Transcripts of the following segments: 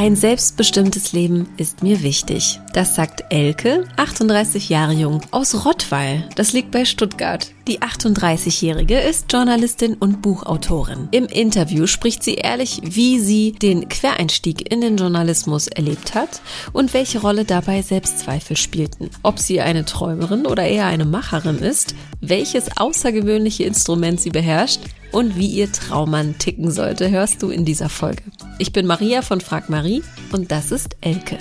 Ein selbstbestimmtes Leben ist mir wichtig. Das sagt Elke, 38 Jahre jung, aus Rottweil. Das liegt bei Stuttgart. Die 38-Jährige ist Journalistin und Buchautorin. Im Interview spricht sie ehrlich, wie sie den Quereinstieg in den Journalismus erlebt hat und welche Rolle dabei Selbstzweifel spielten. Ob sie eine Träumerin oder eher eine Macherin ist, welches außergewöhnliche Instrument sie beherrscht und wie ihr Traummann ticken sollte, hörst du in dieser Folge. Ich bin Maria von Frag Marie und das ist Elke.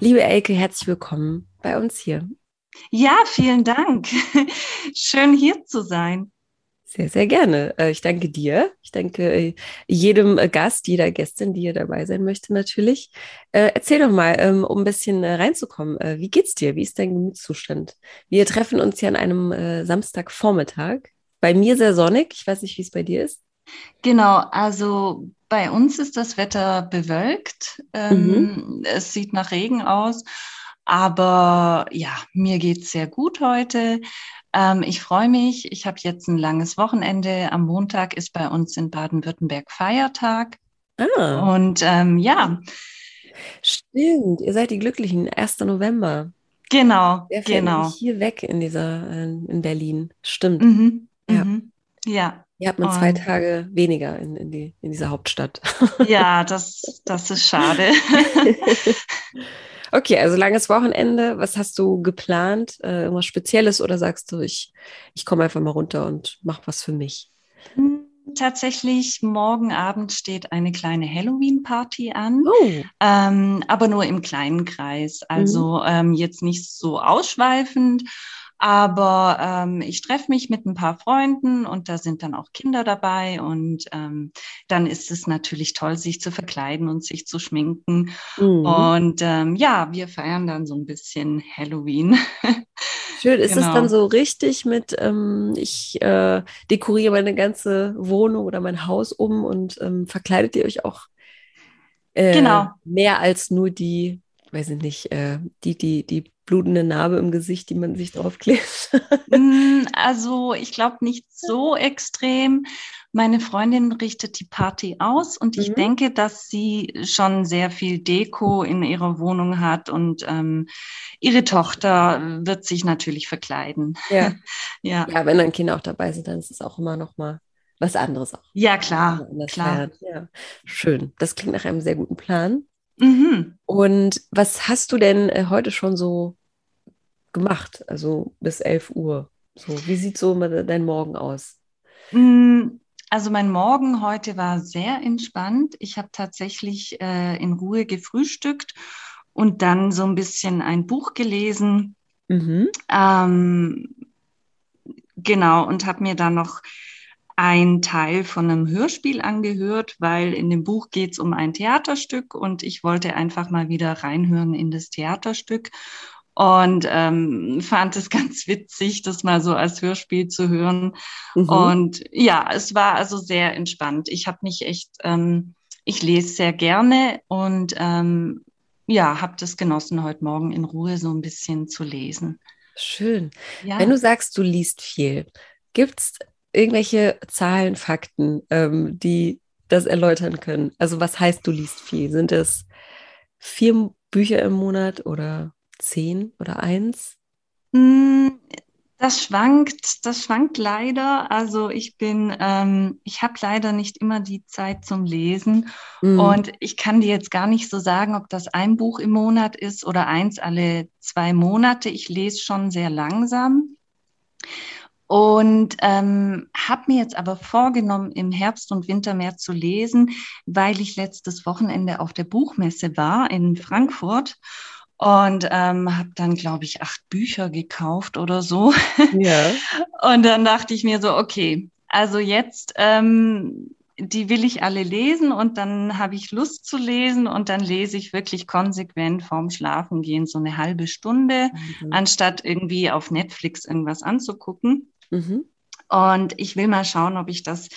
Liebe Elke, herzlich willkommen bei uns hier. Ja, vielen Dank. Schön hier zu sein. Sehr, sehr gerne. Äh, ich danke dir. Ich danke äh, jedem äh, Gast, jeder Gästin, die hier dabei sein möchte, natürlich. Erzähl doch mal, ähm, um ein bisschen reinzukommen. Wie geht's dir? Wie ist dein Gemütszustand? Wir treffen uns hier an einem Samstagvormittag. Bei mir sehr sonnig. Ich weiß nicht, wie es bei dir ist. Genau, also bei uns ist das Wetter bewölkt. Ähm, mhm. Es sieht nach Regen aus. Aber ja, mir geht's sehr gut heute. Ähm, ich freue mich. Ich habe jetzt ein langes Wochenende. Am Montag ist bei uns in Baden-Württemberg Feiertag. Ah. Und ähm, ja. Stimmt, ihr seid die Glücklichen. 1. November. Genau, Der genau. Hier weg in dieser, äh, in Berlin. Stimmt. Mhm. Ja. Mhm. Ja. Hier hat man zwei Tage weniger in, in, die, in dieser Hauptstadt. Ja, das, das ist schade. Okay, also langes Wochenende. Was hast du geplant? Äh, irgendwas Spezielles oder sagst du, ich, ich komme einfach mal runter und mache was für mich? Hm, tatsächlich, morgen Abend steht eine kleine Halloween-Party an, oh. ähm, aber nur im kleinen Kreis. Also mhm. ähm, jetzt nicht so ausschweifend, aber ähm, ich treffe mich mit ein paar Freunden und da sind dann auch Kinder dabei und ähm, dann ist es natürlich toll, sich zu verkleiden und sich zu schminken. Mhm. Und ähm, ja, wir feiern dann so ein bisschen Halloween. Schön, ist genau. es dann so richtig mit, ähm, ich äh, dekoriere meine ganze Wohnung oder mein Haus um und ähm, verkleidet ihr euch auch äh, genau. mehr als nur die, weiß ich nicht, äh, die, die, die blutende Narbe im Gesicht, die man sich draufklebt? Mm, also ich glaube nicht so extrem. Meine Freundin richtet die Party aus und ich mhm. denke, dass sie schon sehr viel Deko in ihrer Wohnung hat und ähm, ihre Tochter wird sich natürlich verkleiden. Ja. ja. ja, wenn dann Kinder auch dabei sind, dann ist es auch immer noch mal was anderes auch. Ja, klar. klar. Ja. Schön. Das klingt nach einem sehr guten Plan. Mhm. Und was hast du denn äh, heute schon so gemacht? Also bis 11 Uhr. So, wie sieht so dein Morgen aus? Mm, also mein Morgen heute war sehr entspannt. Ich habe tatsächlich äh, in Ruhe gefrühstückt und dann so ein bisschen ein Buch gelesen. Mhm. Ähm, genau, und habe mir dann noch ein Teil von einem Hörspiel angehört, weil in dem Buch geht es um ein Theaterstück und ich wollte einfach mal wieder reinhören in das Theaterstück und ähm, fand es ganz witzig, das mal so als Hörspiel zu hören. Mhm. Und ja, es war also sehr entspannt. Ich habe mich echt, ähm, ich lese sehr gerne und ähm, ja, habe das genossen, heute Morgen in Ruhe so ein bisschen zu lesen. Schön. Ja. Wenn du sagst, du liest viel, gibt es irgendwelche Zahlen, Fakten, ähm, die das erläutern können? Also was heißt, du liest viel? Sind es vier Bücher im Monat oder zehn oder eins? Hm, das schwankt, das schwankt leider. Also ich bin, ähm, ich habe leider nicht immer die Zeit zum Lesen mhm. und ich kann dir jetzt gar nicht so sagen, ob das ein Buch im Monat ist oder eins alle zwei Monate. Ich lese schon sehr langsam. Und ähm, habe mir jetzt aber vorgenommen, im Herbst und Winter mehr zu lesen, weil ich letztes Wochenende auf der Buchmesse war in Frankfurt und ähm, habe dann, glaube ich, acht Bücher gekauft oder so. Ja. und dann dachte ich mir so, okay, also jetzt, ähm, die will ich alle lesen und dann habe ich Lust zu lesen und dann lese ich wirklich konsequent vorm Schlafengehen so eine halbe Stunde, mhm. anstatt irgendwie auf Netflix irgendwas anzugucken. Mhm. Und ich will mal schauen, ob ich das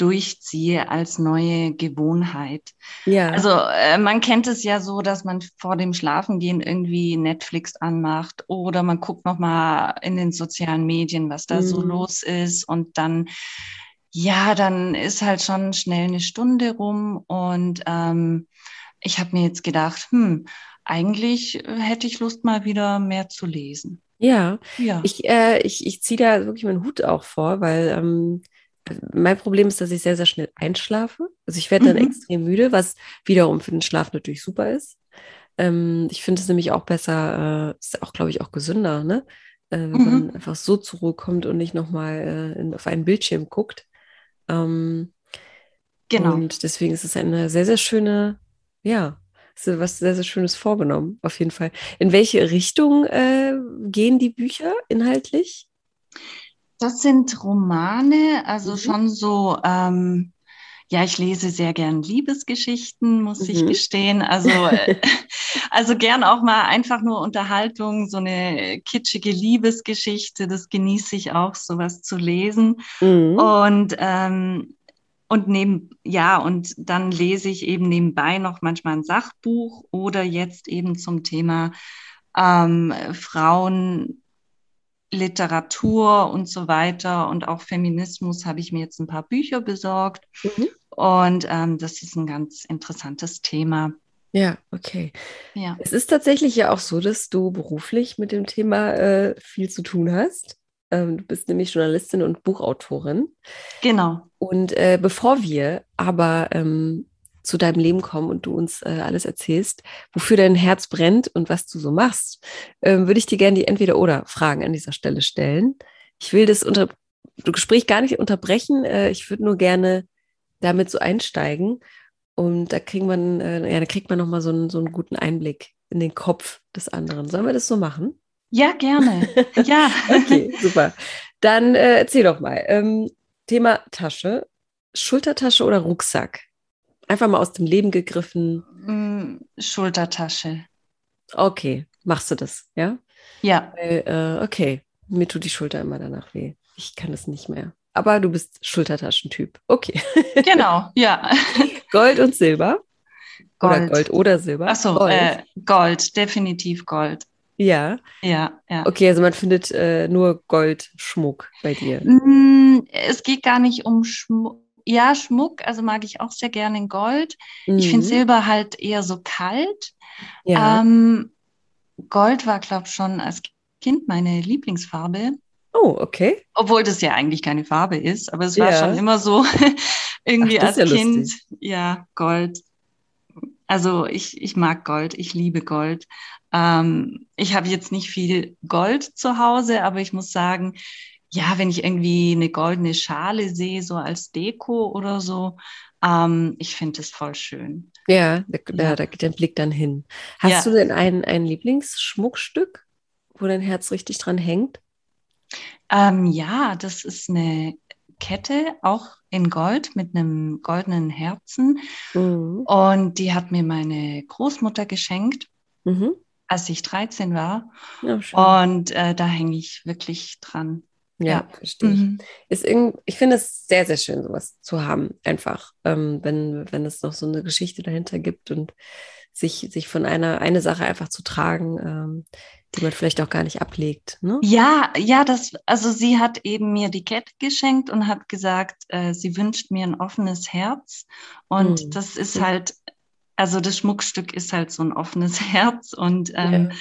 durchziehe als neue Gewohnheit. Ja. Also äh, man kennt es ja so, dass man vor dem Schlafengehen irgendwie Netflix anmacht oder man guckt noch mal in den sozialen Medien, was da mhm. so los ist und dann ja, dann ist halt schon schnell eine Stunde rum und ähm, ich habe mir jetzt gedacht, hm, eigentlich hätte ich Lust mal wieder mehr zu lesen. Ja, ja. ich, äh, ich, ich ziehe da wirklich meinen Hut auch vor, weil ähm, mein Problem ist, dass ich sehr, sehr schnell einschlafe. Also ich werde dann mhm. extrem müde, was wiederum für den Schlaf natürlich super ist. Ähm, ich finde es nämlich auch besser, äh, ist auch, glaube ich, auch gesünder, ne? Äh, wenn mhm. man einfach so zur Ruhe kommt und nicht nochmal äh, auf einen Bildschirm guckt. Ähm, genau. Und deswegen ist es eine sehr, sehr schöne, ja, was sehr, sehr Schönes vorgenommen, auf jeden Fall. In welche Richtung äh, gehen die Bücher inhaltlich? Das sind Romane, also mhm. schon so, ähm, ja, ich lese sehr gern Liebesgeschichten, muss mhm. ich gestehen. Also, also gern auch mal einfach nur Unterhaltung, so eine kitschige Liebesgeschichte, das genieße ich auch, sowas zu lesen. Mhm. Und ähm, und neben, ja, und dann lese ich eben nebenbei noch manchmal ein Sachbuch oder jetzt eben zum Thema ähm, Frauen, Literatur und so weiter und auch Feminismus habe ich mir jetzt ein paar Bücher besorgt. Mhm. Und ähm, das ist ein ganz interessantes Thema. Ja, okay. Ja. Es ist tatsächlich ja auch so, dass du beruflich mit dem Thema äh, viel zu tun hast. Ähm, du bist nämlich Journalistin und Buchautorin. Genau. Und äh, bevor wir aber ähm, zu deinem Leben kommen und du uns äh, alles erzählst, wofür dein Herz brennt und was du so machst, äh, würde ich dir gerne die Entweder-Oder-Fragen an dieser Stelle stellen. Ich will das unter Gespräch gar nicht unterbrechen. Äh, ich würde nur gerne damit so einsteigen. Und da kriegt man, äh, ja, da kriegt man nochmal so einen, so einen guten Einblick in den Kopf des anderen. Sollen wir das so machen? Ja, gerne. ja. okay, super. Dann äh, erzähl doch mal. Ähm, Thema Tasche. Schultertasche oder Rucksack? Einfach mal aus dem Leben gegriffen. Mm, Schultertasche. Okay, machst du das, ja? Ja. Weil, äh, okay, mir tut die Schulter immer danach weh. Ich kann es nicht mehr. Aber du bist Schultertaschentyp. Okay. Genau, ja. Gold und Silber? Gold. Oder Gold oder Silber? Achso, Gold. Äh, Gold, definitiv Gold. Ja. Ja, ja. Okay, also man findet äh, nur Goldschmuck bei dir. Mm, es geht gar nicht um Schmuck. Ja, Schmuck, also mag ich auch sehr gerne in Gold. Mhm. Ich finde Silber halt eher so kalt. Ja. Ähm, Gold war, glaube ich, schon als Kind meine Lieblingsfarbe. Oh, okay. Obwohl das ja eigentlich keine Farbe ist, aber es war ja. schon immer so irgendwie Ach, als ja Kind. Lustig. Ja, Gold. Also ich, ich mag Gold, ich liebe Gold. Ähm, ich habe jetzt nicht viel Gold zu Hause, aber ich muss sagen, ja, wenn ich irgendwie eine goldene Schale sehe, so als Deko oder so, ähm, ich finde es voll schön. Ja, da, ja. da geht der Blick dann hin. Hast ja. du denn ein, ein Lieblingsschmuckstück, wo dein Herz richtig dran hängt? Ähm, ja, das ist eine Kette, auch in Gold mit einem goldenen Herzen. Mhm. Und die hat mir meine Großmutter geschenkt. Mhm als ich 13 war. Ja, und äh, da hänge ich wirklich dran. Ja, ja. verstehe ich. Mhm. Ist ich finde es sehr, sehr schön, sowas zu haben, einfach, ähm, wenn, wenn es noch so eine Geschichte dahinter gibt und sich, sich von einer eine Sache einfach zu tragen, ähm, die man vielleicht auch gar nicht ablegt. Ne? Ja, ja, das, also sie hat eben mir die Kette geschenkt und hat gesagt, äh, sie wünscht mir ein offenes Herz. Und mhm. das ist halt also das Schmuckstück ist halt so ein offenes Herz und ähm, ja.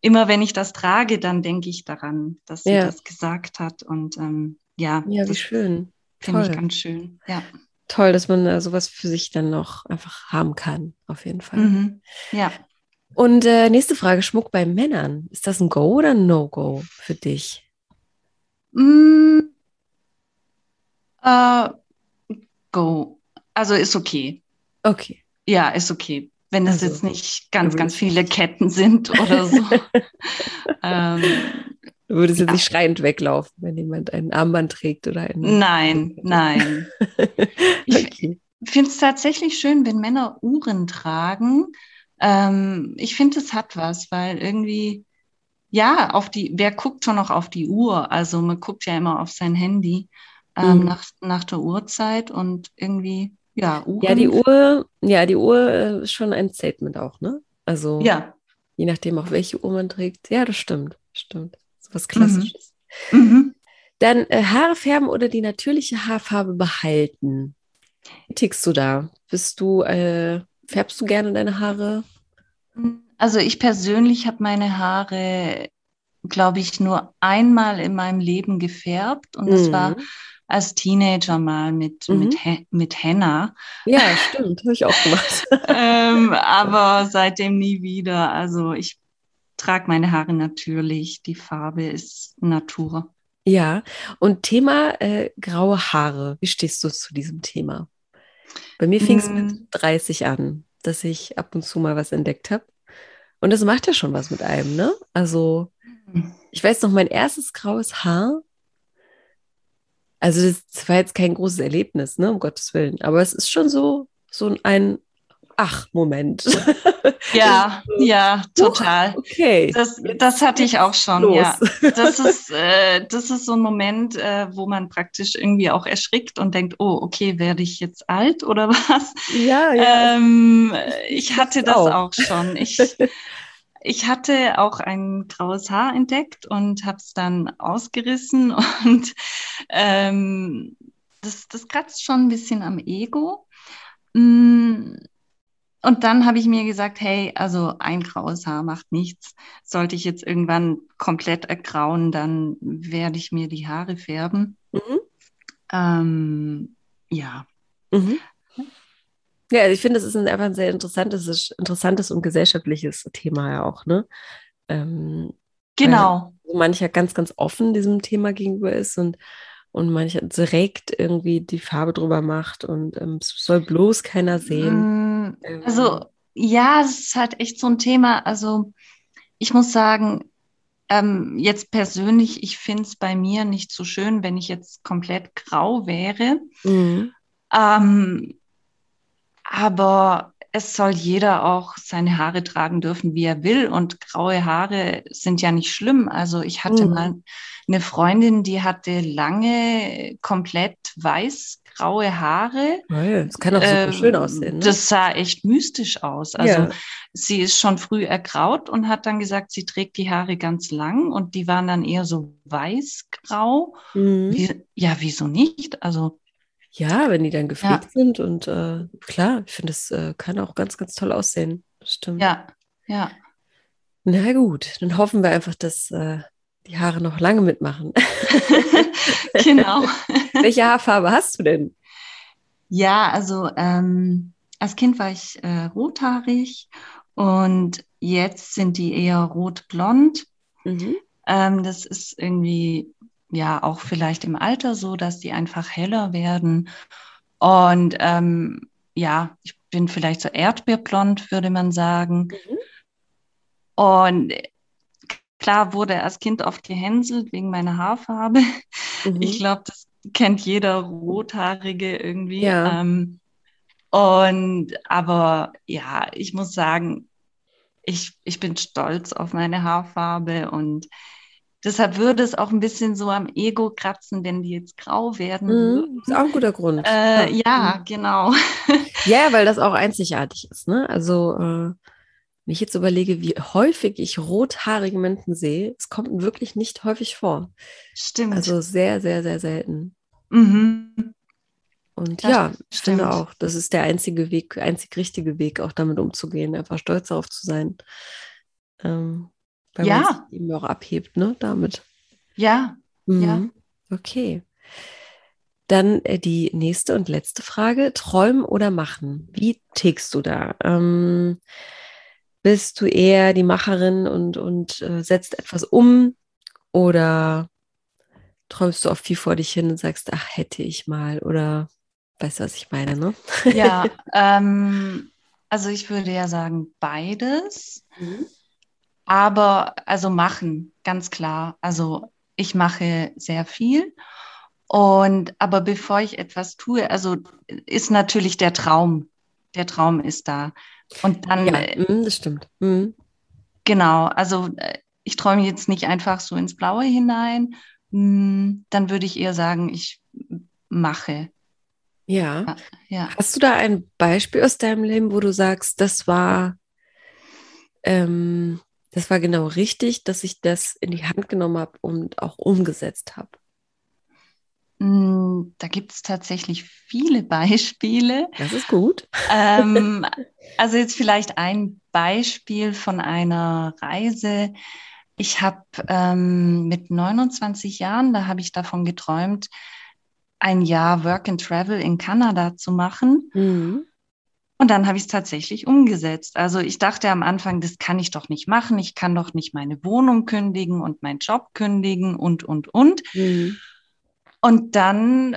immer wenn ich das trage, dann denke ich daran, dass sie ja. das gesagt hat und ähm, ja, ja, wie schön. Finde ich ganz schön. Ja. Toll, dass man äh, sowas für sich dann noch einfach haben kann, auf jeden Fall. Mhm. Ja. Und äh, nächste Frage: Schmuck bei Männern. Ist das ein Go oder ein No-Go für dich? Mm, äh, go. Also ist okay. Okay. Ja, ist okay. Wenn es also, jetzt nicht ganz, ganz viele Ketten sind oder so. ähm, du würdest ja. jetzt nicht schreiend weglaufen, wenn jemand ein Armband trägt oder ein. Nein, nein. okay. Ich finde es tatsächlich schön, wenn Männer Uhren tragen. Ähm, ich finde, es hat was, weil irgendwie, ja, auf die, wer guckt schon noch auf die Uhr? Also man guckt ja immer auf sein Handy ähm, mhm. nach, nach der Uhrzeit und irgendwie ja, Uhren. Ja, die Uhr, ja, die Uhr äh, ist schon ein Statement auch, ne? Also ja. je nachdem, auch welche Uhr man trägt. Ja, das stimmt, stimmt. So was Klassisches. Mhm. Mhm. Dann äh, Haare färben oder die natürliche Haarfarbe behalten. Wie tickst du da? Bist du, äh, färbst du gerne deine Haare? Also ich persönlich habe meine Haare, glaube ich, nur einmal in meinem Leben gefärbt und das war Mhm. Als Teenager mal mit, Mhm. mit, He- mit Henna. Ja, stimmt, habe ich auch gemacht. ähm, aber seitdem nie wieder. Also ich trage meine Haare natürlich. Die Farbe ist Natur. Ja, und Thema äh, graue Haare. Wie stehst du zu diesem Thema? Bei mir fing es mit Mm. 30 an, dass ich ab und zu mal was entdeckt habe. Und das macht ja schon was mit einem, ne? Also, ich weiß noch, mein erstes graues Haar. Also, das war jetzt kein großes Erlebnis, ne? Um Gottes Willen. Aber es ist schon so, so ein Ach-Moment. Ja, ja, total. Okay. Das, das hatte ich auch schon, los. ja. Das ist, äh, das ist so ein Moment, äh, wo man praktisch irgendwie auch erschrickt und denkt, oh, okay, werde ich jetzt alt oder was? Ja, ja. Ähm, Ich hatte das das auch. auch schon. Ich, ich hatte auch ein graues Haar entdeckt und habe es dann ausgerissen und ähm, das, das kratzt schon ein bisschen am Ego. Mm, Und dann habe ich mir gesagt, hey, also ein graues Haar macht nichts. Sollte ich jetzt irgendwann komplett ergrauen, dann werde ich mir die Haare färben. Mhm. Ähm, ja. Mhm. Ja, also ich finde, es ist ein, einfach ein sehr interessantes, interessantes und gesellschaftliches Thema ja auch, ne? Ähm, Genau. wo mancher ganz, ganz offen diesem Thema gegenüber ist und, und mancher direkt irgendwie die Farbe drüber macht und ähm, es soll bloß keiner sehen. Mm, Ähm, Also, ja, es ist halt echt so ein Thema. Also, ich muss sagen, ähm, jetzt persönlich, ich finde es bei mir nicht so schön, wenn ich jetzt komplett grau wäre. Mhm. Ähm, aber es soll jeder auch seine Haare tragen dürfen, wie er will. Und graue Haare sind ja nicht schlimm. Also ich hatte Mhm. mal eine Freundin, die hatte lange komplett weiß-graue Haare. Toll, Das kann auch super Ähm, schön aussehen. Ne? Das sah echt mystisch aus. Also ja. sie ist schon früh ergraut und hat dann gesagt, sie trägt die Haare ganz lang und die waren dann eher so weiß-grau. Mhm. Wie, ja, wieso nicht? Also ja, wenn die dann gepflegt sind und äh, klar, ich finde, es äh, kann auch ganz, ganz toll aussehen. Das stimmt. ja, ja. Na gut, dann hoffen wir einfach, dass äh, die Haare noch lange mitmachen. genau. Welche Haarfarbe hast du denn? Ja, also ähm, als Kind war ich äh, rothaarig und jetzt sind die eher rot-blond. Mhm. Ähm, das ist irgendwie ja auch vielleicht im Alter so, dass die einfach heller werden. Und ähm, ja, ich bin vielleicht so erdbeerblond, würde man sagen. Mhm. Und klar wurde als Kind oft gehänselt wegen meiner Haarfarbe. Mhm. Ich glaube, das kennt jeder Rothaarige irgendwie. Ja. Ähm, und aber ja, ich muss sagen, ich, ich bin stolz auf meine Haarfarbe und deshalb würde es auch ein bisschen so am Ego kratzen, wenn die jetzt grau werden Mhm. Ist auch ein guter Grund. Äh, Ja. ja, genau. Ja, weil das auch einzigartig ist, ne? Also, äh, wenn ich jetzt überlege, wie häufig ich rothaarige Menschen sehe, es kommt wirklich nicht häufig vor. Stimmt. Also sehr, sehr, sehr selten. mhm. Und Das ja, ich finde stimmt. auch, das ist der einzige Weg, einzig richtige Weg, auch damit umzugehen, einfach stolz darauf zu sein. Ähm, weil man Ja. sich eben auch abhebt, ne, damit. Ja, Ja. Mhm. Okay. Dann äh, die nächste und letzte Frage. Träumen oder machen? Wie tickst du da? Ähm, bist du eher die Macherin und, und äh, setzt etwas um oder träumst du auch viel vor dich hin und sagst, ach, hätte ich mal oder weißt du, was ich meine, ne? ja. ähm, also ich würde ja sagen, beides. Aber also machen, ganz klar. Also ich mache sehr viel. Und aber bevor ich etwas tue, also ist natürlich der Traum. Der Traum ist da. Und dann, Ja, äh, mhm, das stimmt. Mhm. genau, also äh, ich träume jetzt nicht einfach so ins Blaue hinein. Hm, Dann würde ich eher sagen, ich mache. Ja. Ja. Hast du da ein Beispiel aus deinem Leben, wo du sagst, das war, ähm, das war genau richtig, dass ich das in die Hand genommen habe und auch umgesetzt habe? Mm, da gibt es tatsächlich viele Beispiele. Das ist gut. Ähm, also jetzt vielleicht ein Beispiel von einer Reise. Ich habe ähm, mit 29 Jahren, da habe ich davon geträumt, ein Jahr Work and Travel in Kanada zu machen. Mhm. Und dann habe ich es tatsächlich umgesetzt. Also ich dachte am Anfang, das kann ich doch nicht machen. Ich kann doch nicht meine Wohnung kündigen und meinen Job kündigen und, und, und. Mhm. Und dann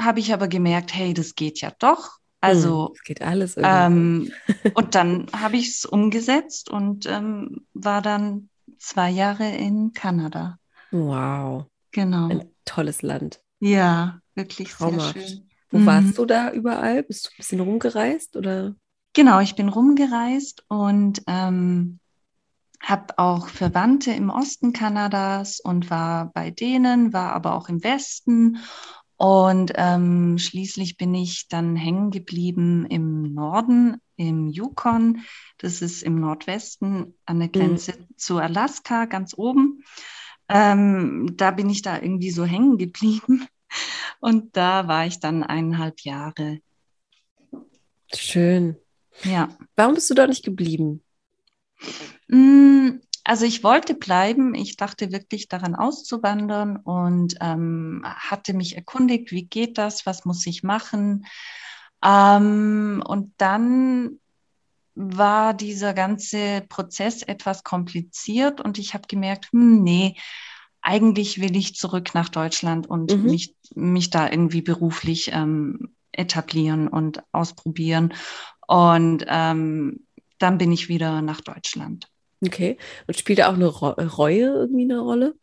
habe ich aber gemerkt, hey, das geht ja doch. Also es geht alles. Ähm, und dann habe ich es umgesetzt und ähm, war dann zwei Jahre in Kanada. Wow. Genau. Ein tolles Land. Ja, wirklich Traumhaft. sehr schön. Wo mhm. warst du da überall? Bist du ein bisschen rumgereist oder? Genau, ich bin rumgereist und ähm, habe auch Verwandte im Osten Kanadas und war bei denen, war aber auch im Westen. Und ähm, schließlich bin ich dann hängen geblieben im Norden, im Yukon. Das ist im Nordwesten an der mhm. Grenze mhm. zu Alaska, ganz oben. Ähm, da bin ich da irgendwie so hängen geblieben und da war ich dann eineinhalb Jahre. Schön. Ja. Warum bist du da nicht geblieben? Mm, also ich wollte bleiben. Ich dachte wirklich daran auszuwandern und ähm, hatte mich erkundigt, wie geht das, was muss ich machen. Ähm, und dann war dieser ganze Prozess etwas kompliziert und ich habe gemerkt, hm, nee, eigentlich will ich zurück nach Deutschland und mhm. mich, mich da irgendwie beruflich ähm, etablieren und ausprobieren. Und ähm, dann bin ich wieder nach Deutschland. Okay. Und spielt da auch eine Reue irgendwie eine Rolle?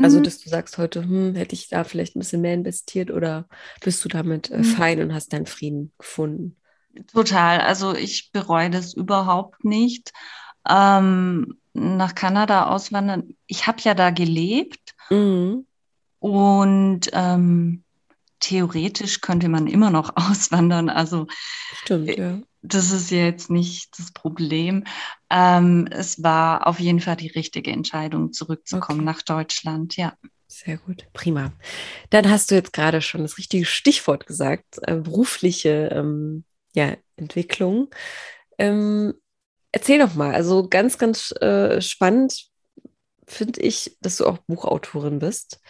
Also, mhm. dass du sagst heute, hm, hätte ich da vielleicht ein bisschen mehr investiert oder bist du damit äh, mhm. fein und hast deinen Frieden gefunden? Total. Also, ich bereue das überhaupt nicht. Ähm, nach Kanada auswandern. Ich habe ja da gelebt mhm. und ähm, theoretisch könnte man immer noch auswandern. Also Stimmt, äh, ja. das ist jetzt nicht das Problem. Ähm, es war auf jeden Fall die richtige Entscheidung, zurückzukommen okay. nach Deutschland, ja. Sehr gut, prima. Dann hast du jetzt gerade schon das richtige Stichwort gesagt, äh, berufliche ähm, ja, Entwicklung. Ähm, Erzähl doch mal, also ganz, ganz äh, spannend finde ich, dass du auch Buchautorin bist.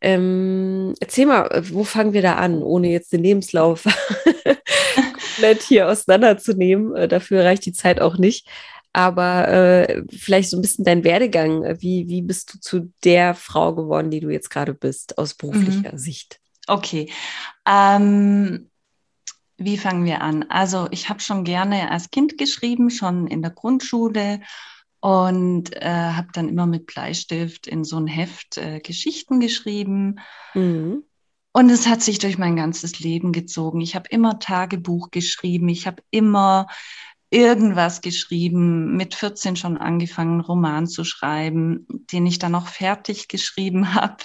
Ähm, erzähl mal, wo fangen wir da an, ohne jetzt den Lebenslauf komplett hier auseinanderzunehmen. Äh, dafür reicht die Zeit auch nicht. Aber äh, vielleicht so ein bisschen dein Werdegang. Wie, wie bist du zu der Frau geworden, die du jetzt gerade bist, aus beruflicher mhm. Sicht? Okay. Ähm, wie fangen wir an? Also ich habe schon gerne als Kind geschrieben, schon in der Grundschule und äh, habe dann immer mit Bleistift in so ein Heft äh, Geschichten geschrieben. Mhm. Und es hat sich durch mein ganzes Leben gezogen. Ich habe immer Tagebuch geschrieben. Ich habe immer irgendwas geschrieben, mit 14 schon angefangen, einen Roman zu schreiben, den ich dann noch fertig geschrieben habe.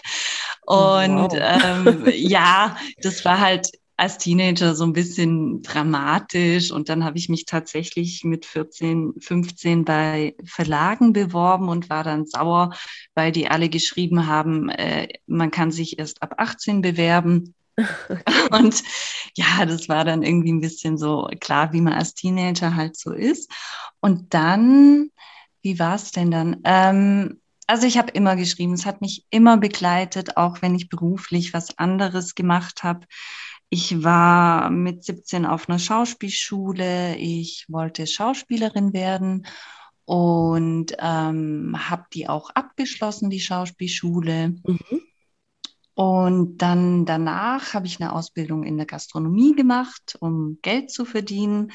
Und wow. ähm, ja, das war halt als Teenager so ein bisschen dramatisch und dann habe ich mich tatsächlich mit 14, 15 bei Verlagen beworben und war dann sauer, weil die alle geschrieben haben, äh, man kann sich erst ab 18 bewerben. Okay. Und ja, das war dann irgendwie ein bisschen so klar, wie man als Teenager halt so ist. Und dann, wie war es denn dann? Ähm, also ich habe immer geschrieben, es hat mich immer begleitet, auch wenn ich beruflich was anderes gemacht habe. Ich war mit 17 auf einer Schauspielschule. Ich wollte Schauspielerin werden und ähm, habe die auch abgeschlossen, die Schauspielschule. Mhm. Und dann danach habe ich eine Ausbildung in der Gastronomie gemacht, um Geld zu verdienen.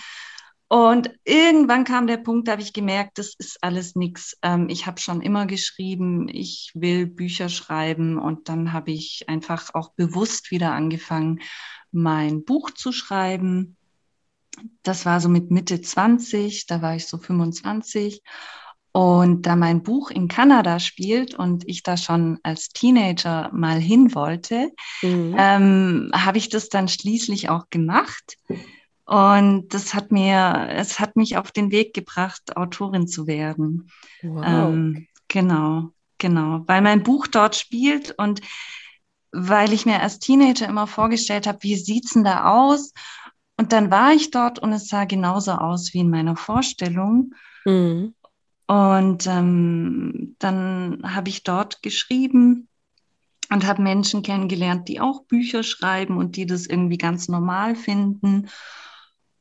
Und irgendwann kam der Punkt, da habe ich gemerkt, das ist alles nichts. Ähm, ich habe schon immer geschrieben, ich will Bücher schreiben und dann habe ich einfach auch bewusst wieder angefangen, mein Buch zu schreiben. Das war so mit Mitte 20, da war ich so 25. Und da mein Buch in Kanada spielt und ich da schon als Teenager mal hin wollte, mhm. ähm, habe ich das dann schließlich auch gemacht. Und das hat mir, es hat mich auf den Weg gebracht, Autorin zu werden. Wow. Ähm, genau, genau, weil mein Buch dort spielt und weil ich mir als Teenager immer vorgestellt habe, wie sieht's denn da aus? Und dann war ich dort und es sah genauso aus wie in meiner Vorstellung. Mhm. Und ähm, dann habe ich dort geschrieben und habe Menschen kennengelernt, die auch Bücher schreiben und die das irgendwie ganz normal finden.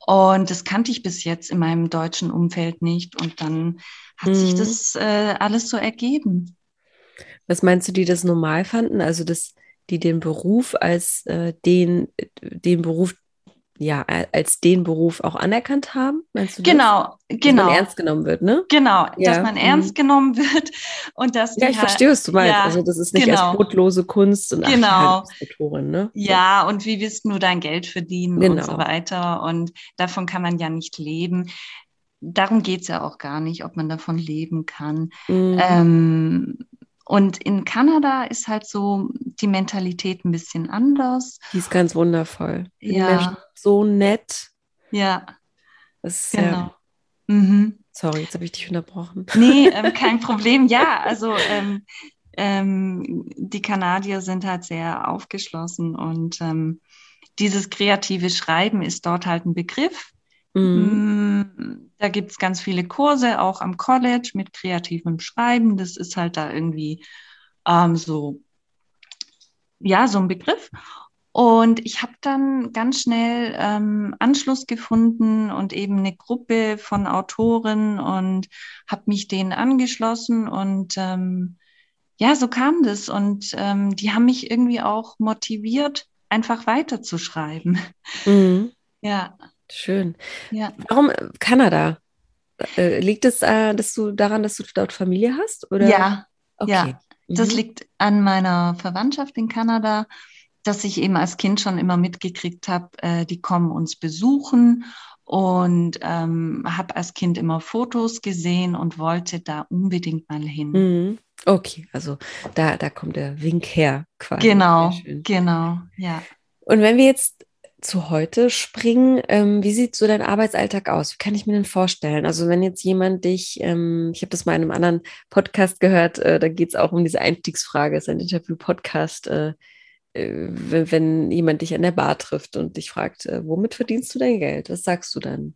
Und das kannte ich bis jetzt in meinem deutschen Umfeld nicht. Und dann hat mhm. sich das äh, alles so ergeben. Was meinst du, die das normal fanden? Also, dass die den Beruf als äh, den, den Beruf, ja, als den Beruf auch anerkannt haben? Meinst du genau, das? genau. Dass man ernst genommen wird, ne? Genau, ja. dass man ernst mhm. genommen wird und dass Ja, ich halt, verstehe, was du meinst. Ja, also das ist nicht genau. als brotlose Kunst und genau. Autorin, ne? Ja, und wie willst du dein Geld verdienen genau. und so weiter? Und davon kann man ja nicht leben darum geht es ja auch gar nicht, ob man davon leben kann. Mhm. Ähm, und in Kanada ist halt so die Mentalität ein bisschen anders. Die ist ganz wundervoll. Die ja. Menschen so nett. Ja. Das ist genau. Ja, mhm. Sorry, jetzt habe ich dich unterbrochen. Nee, ähm, kein Problem. Ja, also ähm, ähm, die Kanadier sind halt sehr aufgeschlossen und ähm, dieses kreative Schreiben ist dort halt ein Begriff. Mhm. Mm, da gibt es ganz viele Kurse, auch am College mit kreativem Schreiben. Das ist halt da irgendwie ähm, so, ja, so ein Begriff. Und ich habe dann ganz schnell ähm, Anschluss gefunden und eben eine Gruppe von Autoren und habe mich denen angeschlossen und ähm, ja, so kam das. Und ähm, die haben mich irgendwie auch motiviert, einfach weiterzuschreiben. Mhm. Ja. Schön. Ja. Warum äh, Kanada? Äh, liegt es, äh, dass du daran, dass du dort Familie hast? Oder? Ja, okay. ja. Mhm. Das liegt an meiner Verwandtschaft in Kanada, dass ich eben als Kind schon immer mitgekriegt habe, äh, die kommen uns besuchen und ähm, habe als Kind immer Fotos gesehen und wollte da unbedingt mal hin. Mhm. Okay, also da, da kommt der Wink her quasi. Genau, genau, ja. Und wenn wir jetzt zu heute springen. Ähm, wie sieht so dein Arbeitsalltag aus? Wie kann ich mir den vorstellen? Also wenn jetzt jemand dich, ähm, ich habe das mal in einem anderen Podcast gehört, äh, da geht es auch um diese Einstiegsfrage, ist ein Interview-Podcast, äh, äh, wenn, wenn, jemand dich an der Bar trifft und dich fragt, äh, womit verdienst du dein Geld? Was sagst du dann?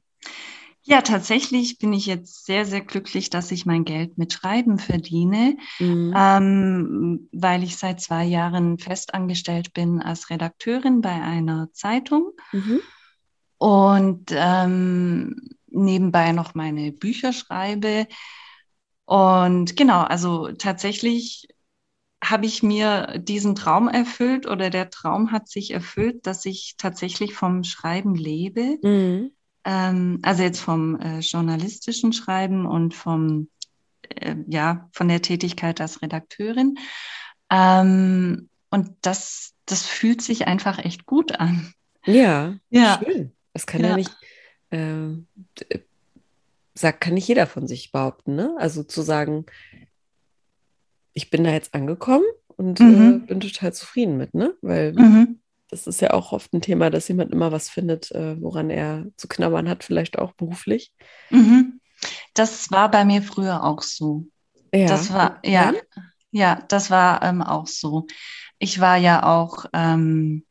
Ja, tatsächlich bin ich jetzt sehr, sehr glücklich, dass ich mein Geld mit Schreiben verdiene, mhm. ähm, weil ich seit zwei Jahren festangestellt bin als Redakteurin bei einer Zeitung mhm. und ähm, nebenbei noch meine Bücher schreibe. Und genau, also tatsächlich habe ich mir diesen Traum erfüllt oder der Traum hat sich erfüllt, dass ich tatsächlich vom Schreiben lebe. Mhm ähm, also jetzt vom äh, journalistischen Schreiben und vom, äh, ja, von der Tätigkeit als Redakteurin. Ähm, und das, das fühlt sich einfach echt gut an. Ja, ja. schön. Das kann ja, ja nicht, äh, sagt, kann nicht jeder von sich behaupten, ne? Also zu sagen, ich bin da jetzt angekommen und mhm. äh, bin total zufrieden mit, ne? Weil mhm das ist ja auch oft ein Thema, dass jemand immer was findet, äh, woran er zu knabbern hat, vielleicht auch beruflich. Mhm. Das war bei mir früher auch so. Ja. Das war, ja, ja, das war ähm, auch so. Ich war ja auch, ähm,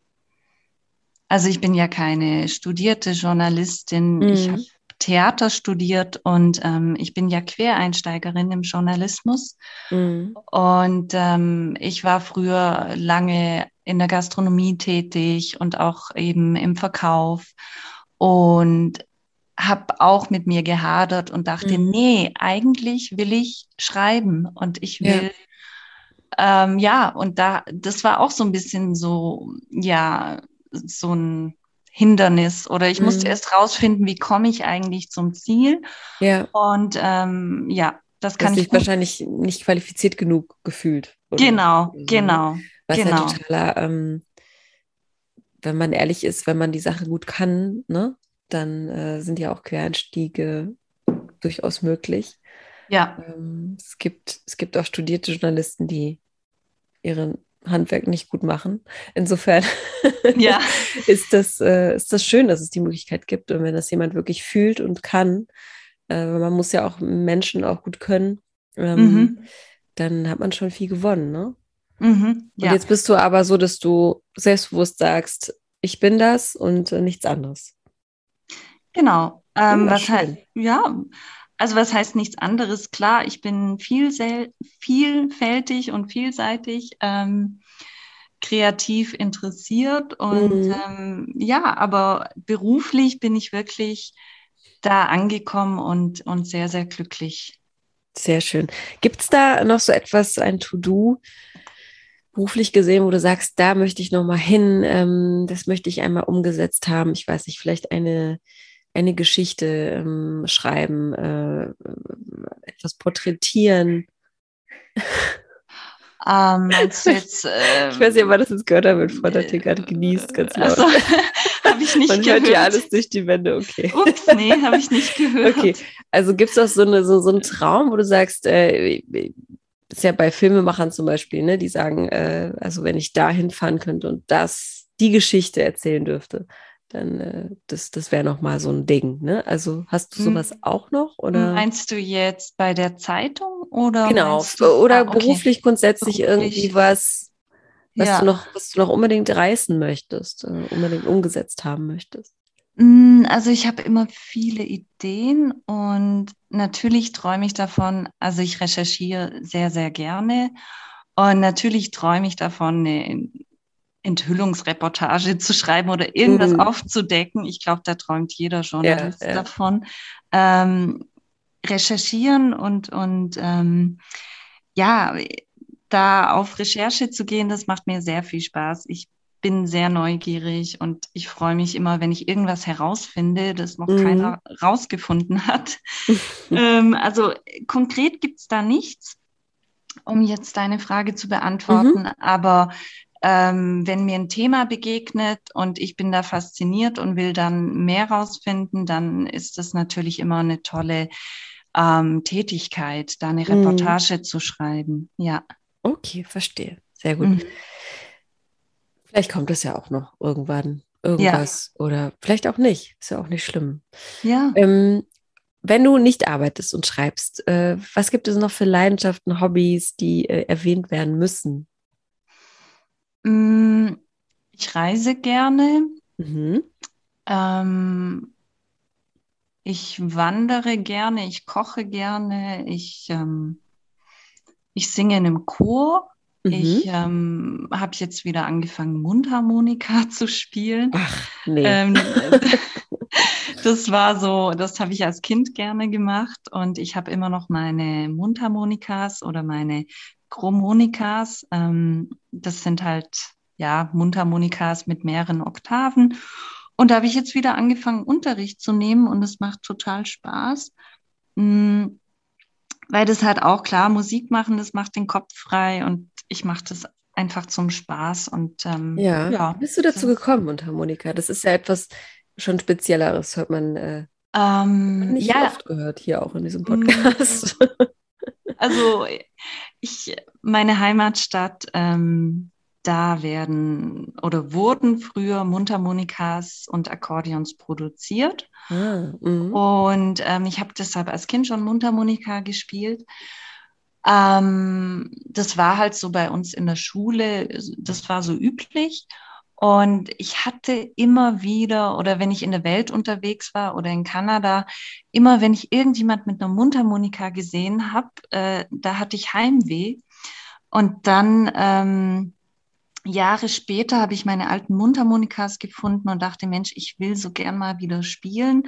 also ich bin ja keine studierte Journalistin. Mhm. Ich habe Theater studiert und ähm, ich bin ja Quereinsteigerin im Journalismus. Mhm. Und ähm, ich war früher lange in der Gastronomie tätig und auch eben im Verkauf und habe auch mit mir gehadert und dachte, mhm. nee, eigentlich will ich schreiben und ich will ja. Ähm, ja, und da, das war auch so ein bisschen so, ja, so ein Hindernis oder ich mhm. musste erst rausfinden, wie komme ich eigentlich zum Ziel. Ja. Und ähm, ja, das kann ich. wahrscheinlich nicht qualifiziert genug gefühlt. Oder? Genau, so. genau. Was genau. ja totaler, ähm, wenn man ehrlich ist, wenn man die Sache gut kann, ne, dann äh, sind ja auch Quereinstiege durchaus möglich. Ja. Ähm, es, gibt, es gibt auch studierte Journalisten, die ihren Handwerk nicht gut machen. Insofern ja. ist, das, äh, ist das schön, dass es die Möglichkeit gibt. Und wenn das jemand wirklich fühlt und kann, äh, man muss ja auch Menschen auch gut können, ähm, mhm. dann hat man schon viel gewonnen. Ne? Mhm, ja. Und jetzt bist du aber so, dass du selbstbewusst sagst, ich bin das und äh, nichts anderes. Genau. Ähm, was heißt, ja, also was heißt nichts anderes? Klar, ich bin viel, vielfältig und vielseitig. Ähm, kreativ interessiert und mhm. ähm, ja, aber beruflich bin ich wirklich da angekommen und, und sehr, sehr glücklich. Sehr schön. Gibt es da noch so etwas, ein To-Do, beruflich gesehen, wo du sagst, da möchte ich noch mal hin, ähm, das möchte ich einmal umgesetzt haben. Ich weiß nicht, vielleicht eine, eine Geschichte ähm, schreiben, äh, etwas porträtieren. Ähm, jetzt, ähm, ich weiß nicht, ob man das jetzt gehört hat, wenn Frau hier gerade genießt, ganz laut. Also, habe ich nicht man gehört. Man hört ja alles durch die Wände, okay. Ups, nee, habe ich nicht gehört. Okay, also gibt es auch so, eine, so, so einen Traum, wo du sagst, äh, ist ja bei Filmemachern zum Beispiel, ne, die sagen, äh, also wenn ich da hinfahren könnte und das, die Geschichte erzählen dürfte, dann äh, das, das wäre nochmal so ein Ding. Ne? Also hast du sowas hm. auch noch? Oder? Meinst du jetzt bei der Zeitung oder? Genau, du, oder ah, okay. beruflich grundsätzlich beruflich. irgendwie was, was, ja. du noch, was du noch unbedingt reißen möchtest, äh, unbedingt umgesetzt haben möchtest? Hm, also ich habe immer viele Ideen und natürlich träume ich davon, also ich recherchiere sehr, sehr gerne und natürlich träume ich davon, eine Enthüllungsreportage zu schreiben oder irgendwas mhm. aufzudecken. Ich glaube, da träumt jeder Journalist ja, ja. davon. Ähm, recherchieren und, und ähm, ja, da auf Recherche zu gehen, das macht mir sehr viel Spaß. Ich bin sehr neugierig und ich freue mich immer, wenn ich irgendwas herausfinde, das noch mhm. keiner rausgefunden hat. ähm, also konkret gibt es da nichts, um jetzt deine Frage zu beantworten, mhm. aber ähm, wenn mir ein Thema begegnet und ich bin da fasziniert und will dann mehr rausfinden, dann ist das natürlich immer eine tolle ähm, Tätigkeit, da eine mhm. Reportage mhm. zu schreiben. Ja. Okay, verstehe. Sehr gut. Mhm. Vielleicht kommt es ja auch noch irgendwann. Irgendwas ja. oder vielleicht auch nicht. Ist ja auch nicht schlimm. Ja. Ähm, wenn du nicht arbeitest und schreibst, äh, was gibt es noch für Leidenschaften, Hobbys, die äh, erwähnt werden müssen? Mm, ich reise gerne. Mhm. Ähm, ich wandere gerne, ich koche gerne, ich, ähm, ich singe in einem Chor. Mhm. Ich ähm, habe jetzt wieder angefangen, Mundharmonika zu spielen. Ach, nee. Ähm, das war so, das habe ich als Kind gerne gemacht und ich habe immer noch meine Mundharmonikas oder meine Chromonikas. Ähm, das sind halt ja Mundharmonikas mit mehreren Oktaven. Und da habe ich jetzt wieder angefangen, Unterricht zu nehmen und es macht total Spaß. Mm, weil das halt auch klar, Musik machen, das macht den Kopf frei und ich mache das einfach zum Spaß. Und ähm, ja. ja. bist du dazu gekommen, Mundharmonika? Das ist ja etwas schon Spezielleres, hört man äh, ähm, nicht ja. oft gehört hier auch in diesem mm. Podcast. Also ich, meine Heimatstadt, ähm, da werden oder wurden früher Mundharmonikas und Akkordeons produziert. Ah, mhm. und ähm, ich habe deshalb als Kind schon Mundharmonika gespielt. Ähm, das war halt so bei uns in der Schule, das war so üblich. Und ich hatte immer wieder, oder wenn ich in der Welt unterwegs war oder in Kanada, immer wenn ich irgendjemand mit einer Mundharmonika gesehen habe, äh, da hatte ich Heimweh. Und dann ähm, Jahre später habe ich meine alten Mundharmonikas gefunden und dachte, Mensch, ich will so gern mal wieder spielen.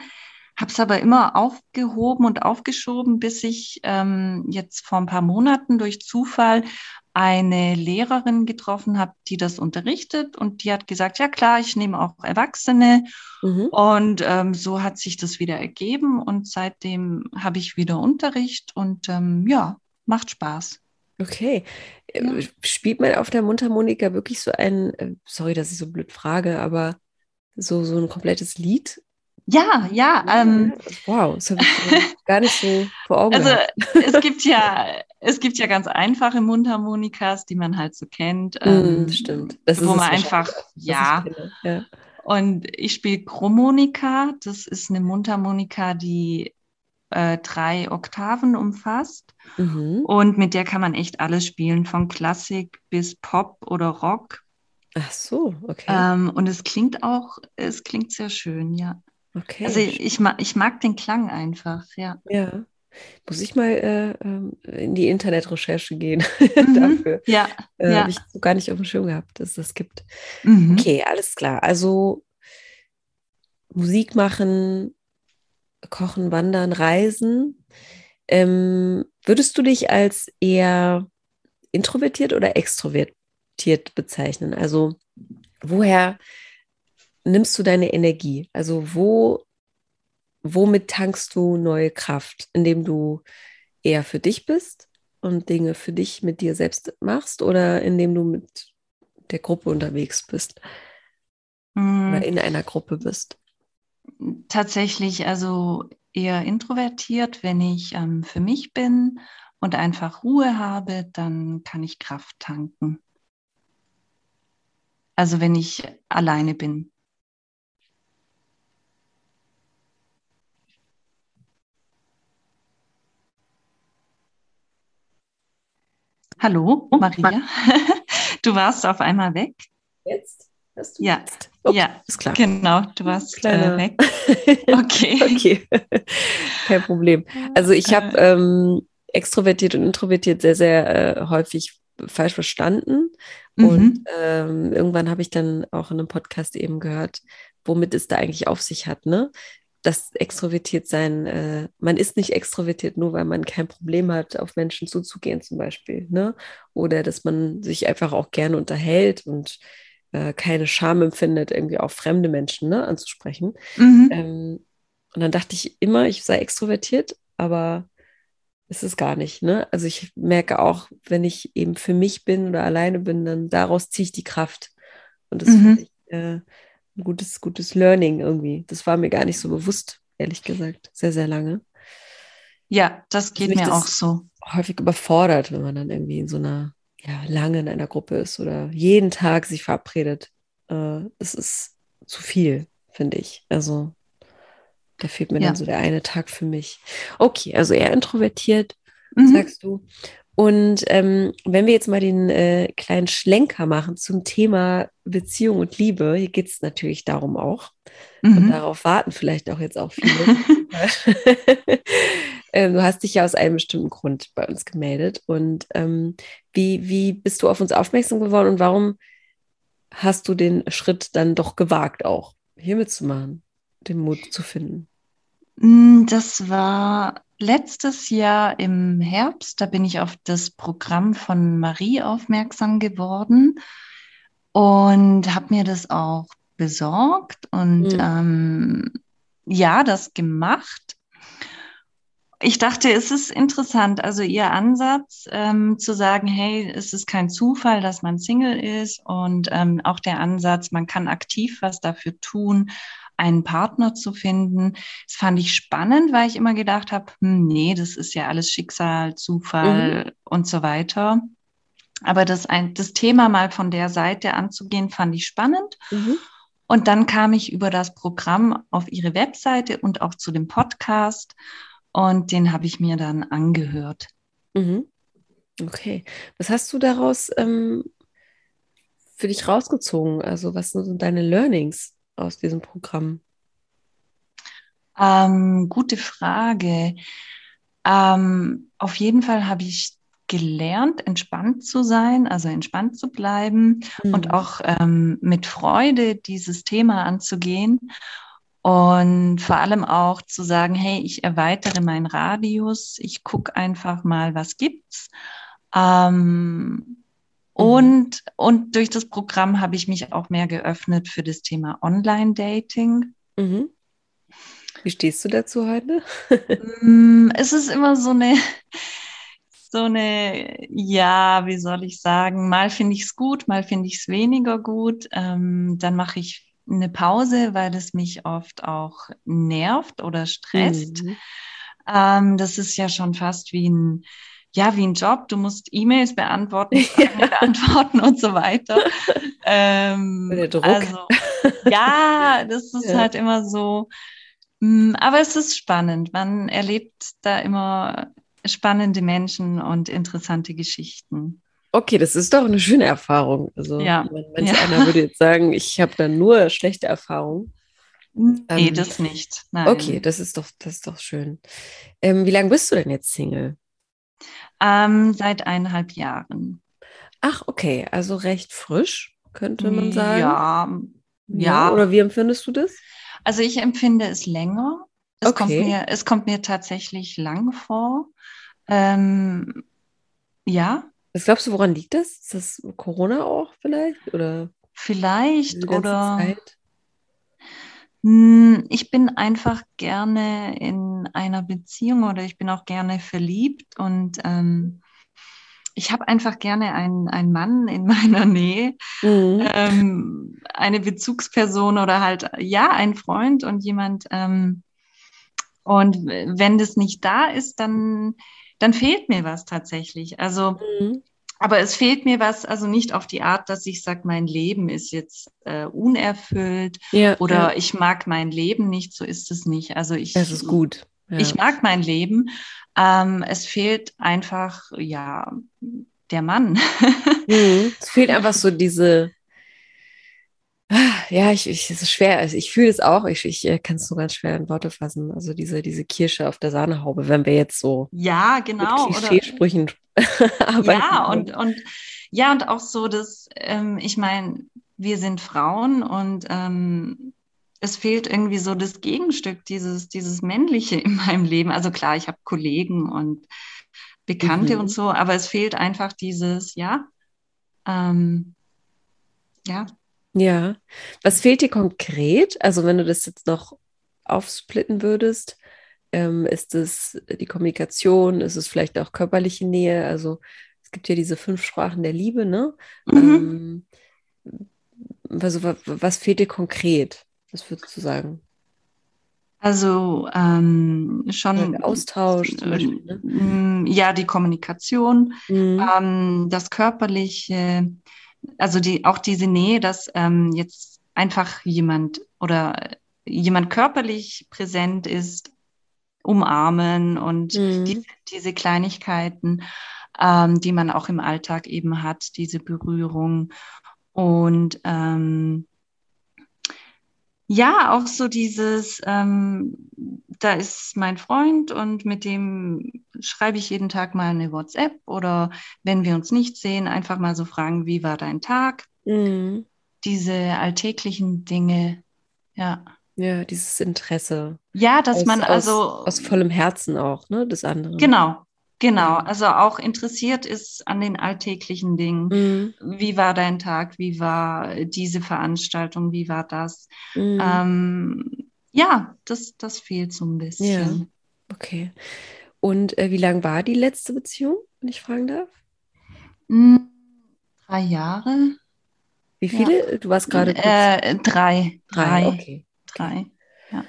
Habe es aber immer aufgehoben und aufgeschoben, bis ich ähm, jetzt vor ein paar Monaten durch Zufall eine Lehrerin getroffen habe, die das unterrichtet und die hat gesagt, ja klar, ich nehme auch Erwachsene mhm. und ähm, so hat sich das wieder ergeben und seitdem habe ich wieder Unterricht und ähm, ja, macht Spaß. Okay. Ja. Äh, spielt man auf der Mundharmonika wirklich so ein, äh, sorry, dass ich so blöd frage, aber so, so ein komplettes Lied? Ja, ja. Ähm, wow, das habe ich gar nicht so vor Augen. Also es gibt ja, es gibt ja ganz einfache Mundharmonikas, die man halt so kennt. Mm, ähm, stimmt. Das wo man einfach, ja. ja. Und ich spiele Chromonika. Das ist eine Mundharmonika, die äh, drei Oktaven umfasst. Mhm. Und mit der kann man echt alles spielen, von Klassik bis Pop oder Rock. Ach so, okay. Ähm, und es klingt auch, es klingt sehr schön, ja. Okay. Also ich, mag, ich mag den Klang einfach, ja. Ja. Muss ich mal äh, ähm, in die Internetrecherche gehen mhm. dafür. Ja. Äh, ja. Habe ich so gar nicht auf dem Schirm gehabt, dass es das gibt. Mhm. Okay, alles klar. Also Musik machen, kochen, wandern, reisen. Ähm, würdest du dich als eher introvertiert oder extrovertiert bezeichnen? Also woher nimmst du deine Energie? Also wo, womit tankst du neue Kraft? Indem du eher für dich bist und Dinge für dich mit dir selbst machst oder indem du mit der Gruppe unterwegs bist mm. oder in einer Gruppe bist? Tatsächlich, also eher introvertiert. Wenn ich ähm, für mich bin und einfach Ruhe habe, dann kann ich Kraft tanken. Also wenn ich alleine bin. Hallo, Maria. Du warst auf einmal weg. Jetzt? Hast du ja, jetzt? Okay, ja, ist klar. Genau, du warst äh, weg. Okay. okay, kein Problem. Also ich habe äh. ähm, extrovertiert und introvertiert sehr, sehr äh, häufig falsch verstanden. Mhm. Und ähm, irgendwann habe ich dann auch in einem Podcast eben gehört, womit es da eigentlich auf sich hat, ne? Das extrovertiert sein, äh, man ist nicht extrovertiert nur, weil man kein Problem hat, auf Menschen zuzugehen zum Beispiel, ne? Oder dass man sich einfach auch gerne unterhält und äh, keine Scham empfindet, irgendwie auch fremde Menschen ne, anzusprechen. Mhm. Ähm, und dann dachte ich immer, ich sei extrovertiert, aber ist es gar nicht. Ne? Also ich merke auch, wenn ich eben für mich bin oder alleine bin, dann daraus ziehe ich die Kraft. Und das mhm. finde ich äh, ein gutes, gutes Learning irgendwie. Das war mir gar nicht so bewusst, ehrlich gesagt, sehr, sehr lange. Ja, das geht mir das auch so. Häufig überfordert, wenn man dann irgendwie in so einer ja, lange in einer Gruppe ist oder jeden Tag sich verabredet. Äh, das ist zu viel, finde ich. Also da fehlt mir ja. dann so der eine Tag für mich. Okay, also eher introvertiert, mhm. sagst du. Und ähm, wenn wir jetzt mal den äh, kleinen Schlenker machen zum Thema Beziehung und Liebe, hier geht es natürlich darum auch. Mhm. Und darauf warten vielleicht auch jetzt auch viele. ähm, du hast dich ja aus einem bestimmten Grund bei uns gemeldet. Und ähm, wie, wie bist du auf uns aufmerksam geworden und warum hast du den Schritt dann doch gewagt, auch hier mitzumachen, den Mut zu finden? Mm, das war letztes Jahr im Herbst, da bin ich auf das Programm von Marie aufmerksam geworden und habe mir das auch besorgt und mhm. ähm, ja, das gemacht. Ich dachte, es ist interessant, also Ihr Ansatz ähm, zu sagen, hey, es ist kein Zufall, dass man Single ist und ähm, auch der Ansatz, man kann aktiv was dafür tun, einen Partner zu finden. Das fand ich spannend, weil ich immer gedacht habe, hm, nee, das ist ja alles Schicksal, Zufall mhm. und so weiter. Aber das, ein, das Thema mal von der Seite anzugehen, fand ich spannend. Mhm. Und dann kam ich über das Programm auf ihre Webseite und auch zu dem Podcast und den habe ich mir dann angehört. Mhm. Okay. Was hast du daraus ähm, für dich rausgezogen? Also was sind deine Learnings? Aus diesem Programm? Ähm, gute Frage. Ähm, auf jeden Fall habe ich gelernt, entspannt zu sein, also entspannt zu bleiben mhm. und auch ähm, mit Freude dieses Thema anzugehen. Und vor allem auch zu sagen, hey, ich erweitere meinen Radius, ich gucke einfach mal, was gibt's. Ähm. Und, und durch das Programm habe ich mich auch mehr geöffnet für das Thema Online-Dating. Mhm. Wie stehst du dazu heute? Mm, es ist immer so eine, so eine, ja, wie soll ich sagen, mal finde ich es gut, mal finde ich es weniger gut. Ähm, dann mache ich eine Pause, weil es mich oft auch nervt oder stresst. Mhm. Ähm, das ist ja schon fast wie ein ja, wie ein Job, du musst E-Mails beantworten, ja. beantworten und so weiter. Ähm, Der Druck. Also, ja, das ist ja. halt immer so, Mm, aber es ist spannend. Man erlebt da immer spannende Menschen und interessante Geschichten. Okay, das ist doch eine schöne Erfahrung. Also ja. manch ja. einer würde jetzt sagen, ich habe da nur schlechte Erfahrungen. Nee, ähm, das nicht. Nein. Okay, das ist doch, das ist doch schön. Ähm, wie lange bist du denn jetzt Single? Ähm, seit eineinhalb Jahren. Ach, okay, also recht frisch, könnte man sagen. Ja, ja. Oder wie empfindest du das? Also ich empfinde es länger. Es, okay. kommt, mir, es kommt mir tatsächlich lang vor. Ähm, ja. Was glaubst du, woran liegt das? Ist das Corona auch vielleicht? Oder vielleicht oder Zeit? Hm, ich bin einfach gerne in einer Beziehung oder ich bin auch gerne verliebt und ähm, ich habe einfach gerne einen, einen Mann in meiner Nähe, mhm. ähm, eine Bezugsperson oder halt, ja, ein Freund und jemand. Ähm, und wenn das nicht da ist, dann, dann fehlt mir was tatsächlich. Also mhm. Aber es fehlt mir was, also nicht auf die Art, dass ich sage, mein Leben ist jetzt äh, unerfüllt ja, oder ja. ich mag mein Leben nicht, so ist es nicht. Also ich. Das ist gut. Ja. Ich mag mein Leben. Ähm, es fehlt einfach, ja, der Mann. Mhm. Es fehlt einfach so diese, ja, ich, ich, es ist schwer. Also ich fühle es auch. Ich, ich äh, kann es nur ganz schwer in Worte fassen. Also diese, diese Kirsche auf der Sahnehaube, wenn wir jetzt so ja, genau, mit Klischeesprüchen arbeiten. Ja, und, und ja, und auch so, dass ähm, ich meine, wir sind Frauen und ähm, es fehlt irgendwie so das Gegenstück, dieses, dieses Männliche in meinem Leben. Also klar, ich habe Kollegen und Bekannte mhm. und so, aber es fehlt einfach dieses, ja, ähm, ja, ja. Was fehlt dir konkret? Also, wenn du das jetzt noch aufsplitten würdest, ähm, ist es die Kommunikation, ist es vielleicht auch körperliche Nähe? Also, es gibt ja diese fünf Sprachen der Liebe, ne? Mhm. Ähm, also, was fehlt dir konkret? Was würdest du sagen? Also ähm, schon Der Austausch zum Beispiel. Ne? Mm, ja, die Kommunikation, mhm. ähm, das körperliche, also die, auch diese Nähe, dass ähm, jetzt einfach jemand oder jemand körperlich präsent ist, umarmen und mhm. die, diese Kleinigkeiten, ähm, die man auch im Alltag eben hat, diese Berührung. Und ähm, ja, auch so dieses, ähm, da ist mein Freund und mit dem schreibe ich jeden Tag mal eine WhatsApp oder wenn wir uns nicht sehen, einfach mal so fragen, wie war dein Tag? Mhm. Diese alltäglichen Dinge, ja. Ja, dieses Interesse. Ja, dass aus, man also. Aus, aus vollem Herzen auch, ne, des anderen. Genau, Genau, also auch interessiert ist an den alltäglichen Dingen. Mhm. Wie war dein Tag? Wie war diese Veranstaltung? Wie war das? Mhm. Ähm, ja, das, das fehlt so ein bisschen. Ja, okay. Und äh, wie lang war die letzte Beziehung, wenn ich fragen darf? Mhm, drei Jahre. Wie viele? Ja. Du warst gerade. Äh, drei. Drei, drei. okay. Drei, ja.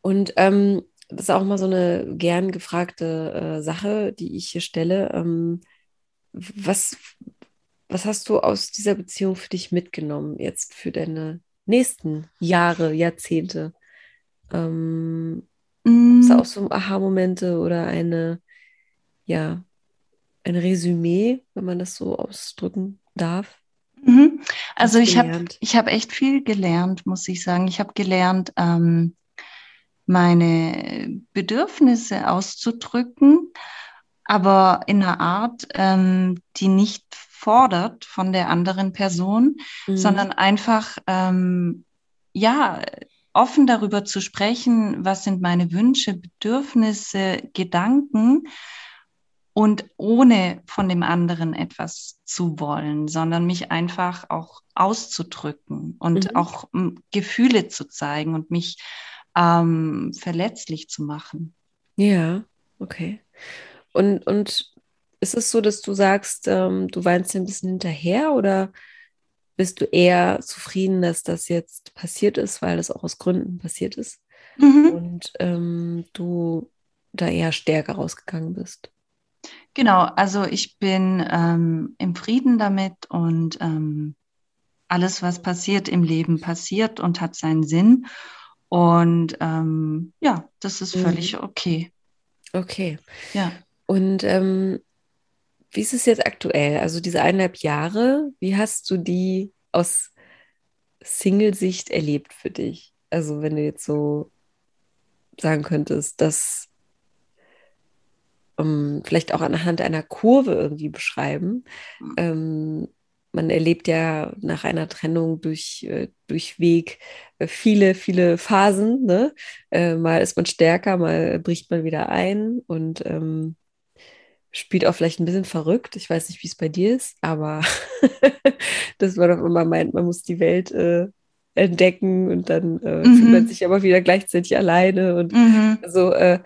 Und ähm, das ist auch mal so eine gern gefragte äh, Sache, die ich hier stelle. Ähm, was, was hast du aus dieser Beziehung für dich mitgenommen, jetzt für deine nächsten Jahre, Jahrzehnte? Ähm, mm. Ist auch so Aha-Momente oder eine, ja, ein Resümee, wenn man das so ausdrücken darf? Mhm. Also ich habe ich hab echt viel gelernt, muss ich sagen. Ich habe gelernt, ähm, meine Bedürfnisse auszudrücken, aber in einer Art, ähm, die nicht fordert von der anderen Person, mhm. sondern einfach, ähm, ja, offen darüber zu sprechen, was sind meine Wünsche, Bedürfnisse, Gedanken und ohne von dem anderen etwas zu wollen, sondern mich einfach auch auszudrücken und mhm. auch Gefühle zu zeigen und mich ähm, verletzlich zu machen. Ja, okay. Und, und ist es so, dass du sagst, ähm, du weinst ein bisschen hinterher oder bist du eher zufrieden, dass das jetzt passiert ist, weil das auch aus Gründen passiert ist mhm. und ähm, du da eher stärker rausgegangen bist? Genau, also ich bin ähm, im Frieden damit und ähm, alles, was passiert im Leben, passiert und hat seinen Sinn. Und ähm, ja, das ist völlig mhm. okay. Okay. Ja. Und ähm, wie ist es jetzt aktuell? Also diese eineinhalb Jahre, wie hast du die aus Single-Sicht erlebt für dich? Also wenn du jetzt so sagen könntest, dass um, ähm, vielleicht auch anhand einer Kurve irgendwie beschreiben. Mhm. Ähm, man erlebt ja nach einer Trennung durch, äh, Weg äh, viele, viele Phasen. Ne? Äh, mal ist man stärker, mal bricht man wieder ein und ähm, spielt auch vielleicht ein bisschen verrückt. Ich weiß nicht, wie es bei dir ist, aber dass man doch immer meint, man muss die Welt äh, entdecken und dann äh, mhm. fühlt man sich aber wieder gleichzeitig alleine und mhm. so. Äh,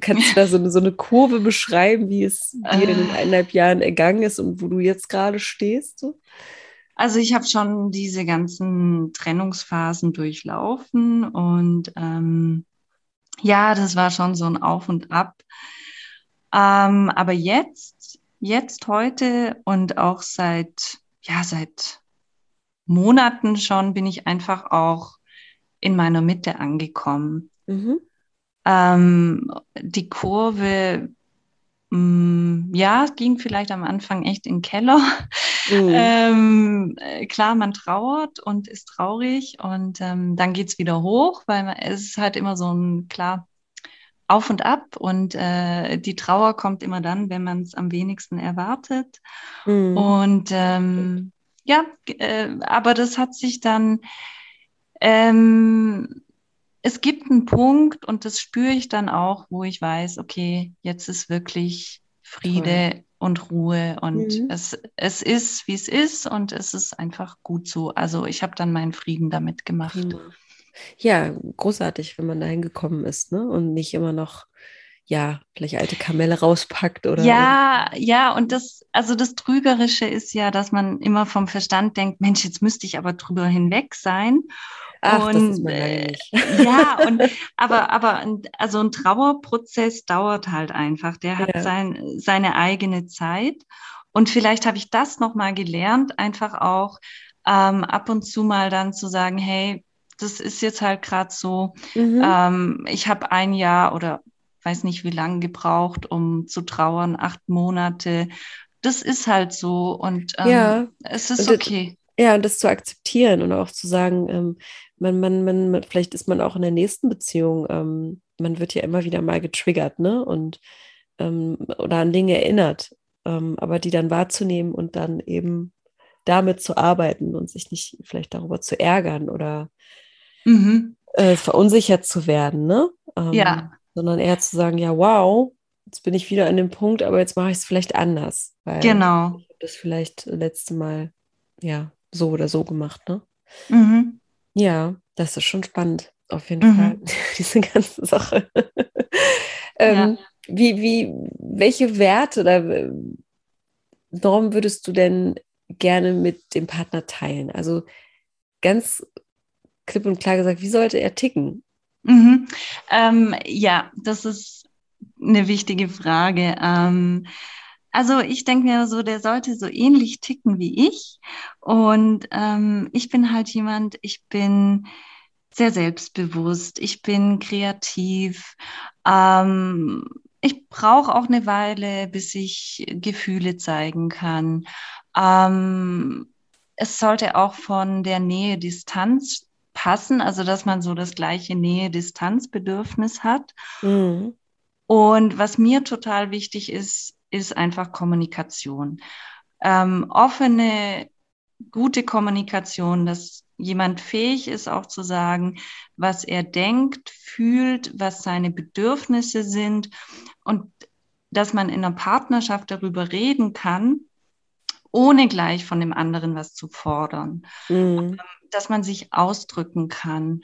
kannst du da so, so eine Kurve beschreiben, wie es dir in den äh. eineinhalb Jahren ergangen ist und wo du jetzt gerade stehst? So? Also ich habe schon diese ganzen Trennungsphasen durchlaufen und ähm, ja, das war schon so ein Auf und Ab. Ähm, aber jetzt, jetzt heute und auch seit, ja, seit Monaten schon bin ich einfach auch in meiner Mitte angekommen. Mhm. Ähm, die Kurve, mh, mm, ja, ging vielleicht am Anfang echt in den Keller. Mhm. Ähm, äh, klar, man trauert und ist traurig und ähm, dann geht es wieder hoch, weil man, es ist halt immer so ein, klar, auf und ab und äh, die Trauer kommt immer dann, wenn man es am wenigsten erwartet. Mhm. Und ähm, ja, äh, aber das hat sich dann, ähm, es gibt einen Punkt und das spüre ich dann auch, wo ich weiß, okay, jetzt ist wirklich Friede Toll. und Ruhe und mhm. es, es ist, wie es ist und es ist einfach gut so. Also ich habe dann meinen Frieden damit gemacht. Mhm. Ja, großartig, wenn man da hingekommen ist, ne? Und nicht immer noch, ja, vielleicht alte Kamelle rauspackt oder. Ja, ja, und das, also das Trügerische ist ja, dass man immer vom Verstand denkt, Mensch, jetzt müsste ich aber drüber hinweg sein. Ach, und, äh, ja, und aber, aber also ein Trauerprozess dauert halt einfach. Der hat ja. sein, seine eigene Zeit. Und vielleicht habe ich das nochmal gelernt, einfach auch ähm, ab und zu mal dann zu sagen, hey, das ist jetzt halt gerade so. Mhm. Ähm, ich habe ein Jahr oder weiß nicht wie lange gebraucht, um zu trauern, acht Monate. Das ist halt so und ähm, ja. es ist okay. Ja, und das zu akzeptieren und auch zu sagen, ähm, man, man, man, vielleicht ist man auch in der nächsten Beziehung, ähm, man wird ja immer wieder mal getriggert, ne? Und ähm, oder an Dinge erinnert, ähm, aber die dann wahrzunehmen und dann eben damit zu arbeiten und sich nicht vielleicht darüber zu ärgern oder mhm. äh, verunsichert zu werden, ne? Ähm, ja. Sondern eher zu sagen, ja, wow, jetzt bin ich wieder an dem Punkt, aber jetzt mache ich es vielleicht anders. Weil genau. Ich habe das vielleicht letzte Mal, ja, so oder so gemacht, ne? Mhm. Ja, das ist schon spannend, auf jeden mhm. Fall, diese ganze Sache. ähm, ja. wie, wie, welche Werte oder Normen würdest du denn gerne mit dem Partner teilen? Also ganz klipp und klar gesagt, wie sollte er ticken? Mhm. Ähm, ja, das ist eine wichtige Frage. Ähm, also ich denke mir so, der sollte so ähnlich ticken wie ich. Und ähm, ich bin halt jemand, ich bin sehr selbstbewusst, ich bin kreativ. Ähm, ich brauche auch eine Weile, bis ich Gefühle zeigen kann. Ähm, es sollte auch von der Nähe Distanz passen, also dass man so das gleiche Nähe-Distanz-Bedürfnis hat. Mhm. Und was mir total wichtig ist, ist einfach Kommunikation. Ähm, offene, gute Kommunikation, dass jemand fähig ist, auch zu sagen, was er denkt, fühlt, was seine Bedürfnisse sind und dass man in einer Partnerschaft darüber reden kann, ohne gleich von dem anderen was zu fordern. Mhm dass man sich ausdrücken kann.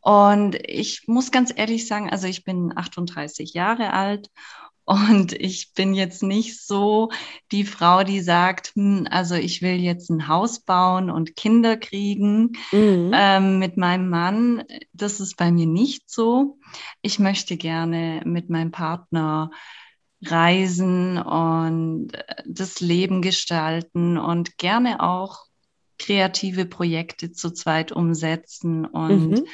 Und ich muss ganz ehrlich sagen, also ich bin 38 Jahre alt und ich bin jetzt nicht so die Frau, die sagt, hm, also ich will jetzt ein Haus bauen und Kinder kriegen mhm. ähm, mit meinem Mann. Das ist bei mir nicht so. Ich möchte gerne mit meinem Partner reisen und das Leben gestalten und gerne auch kreative Projekte zu zweit umsetzen und mhm.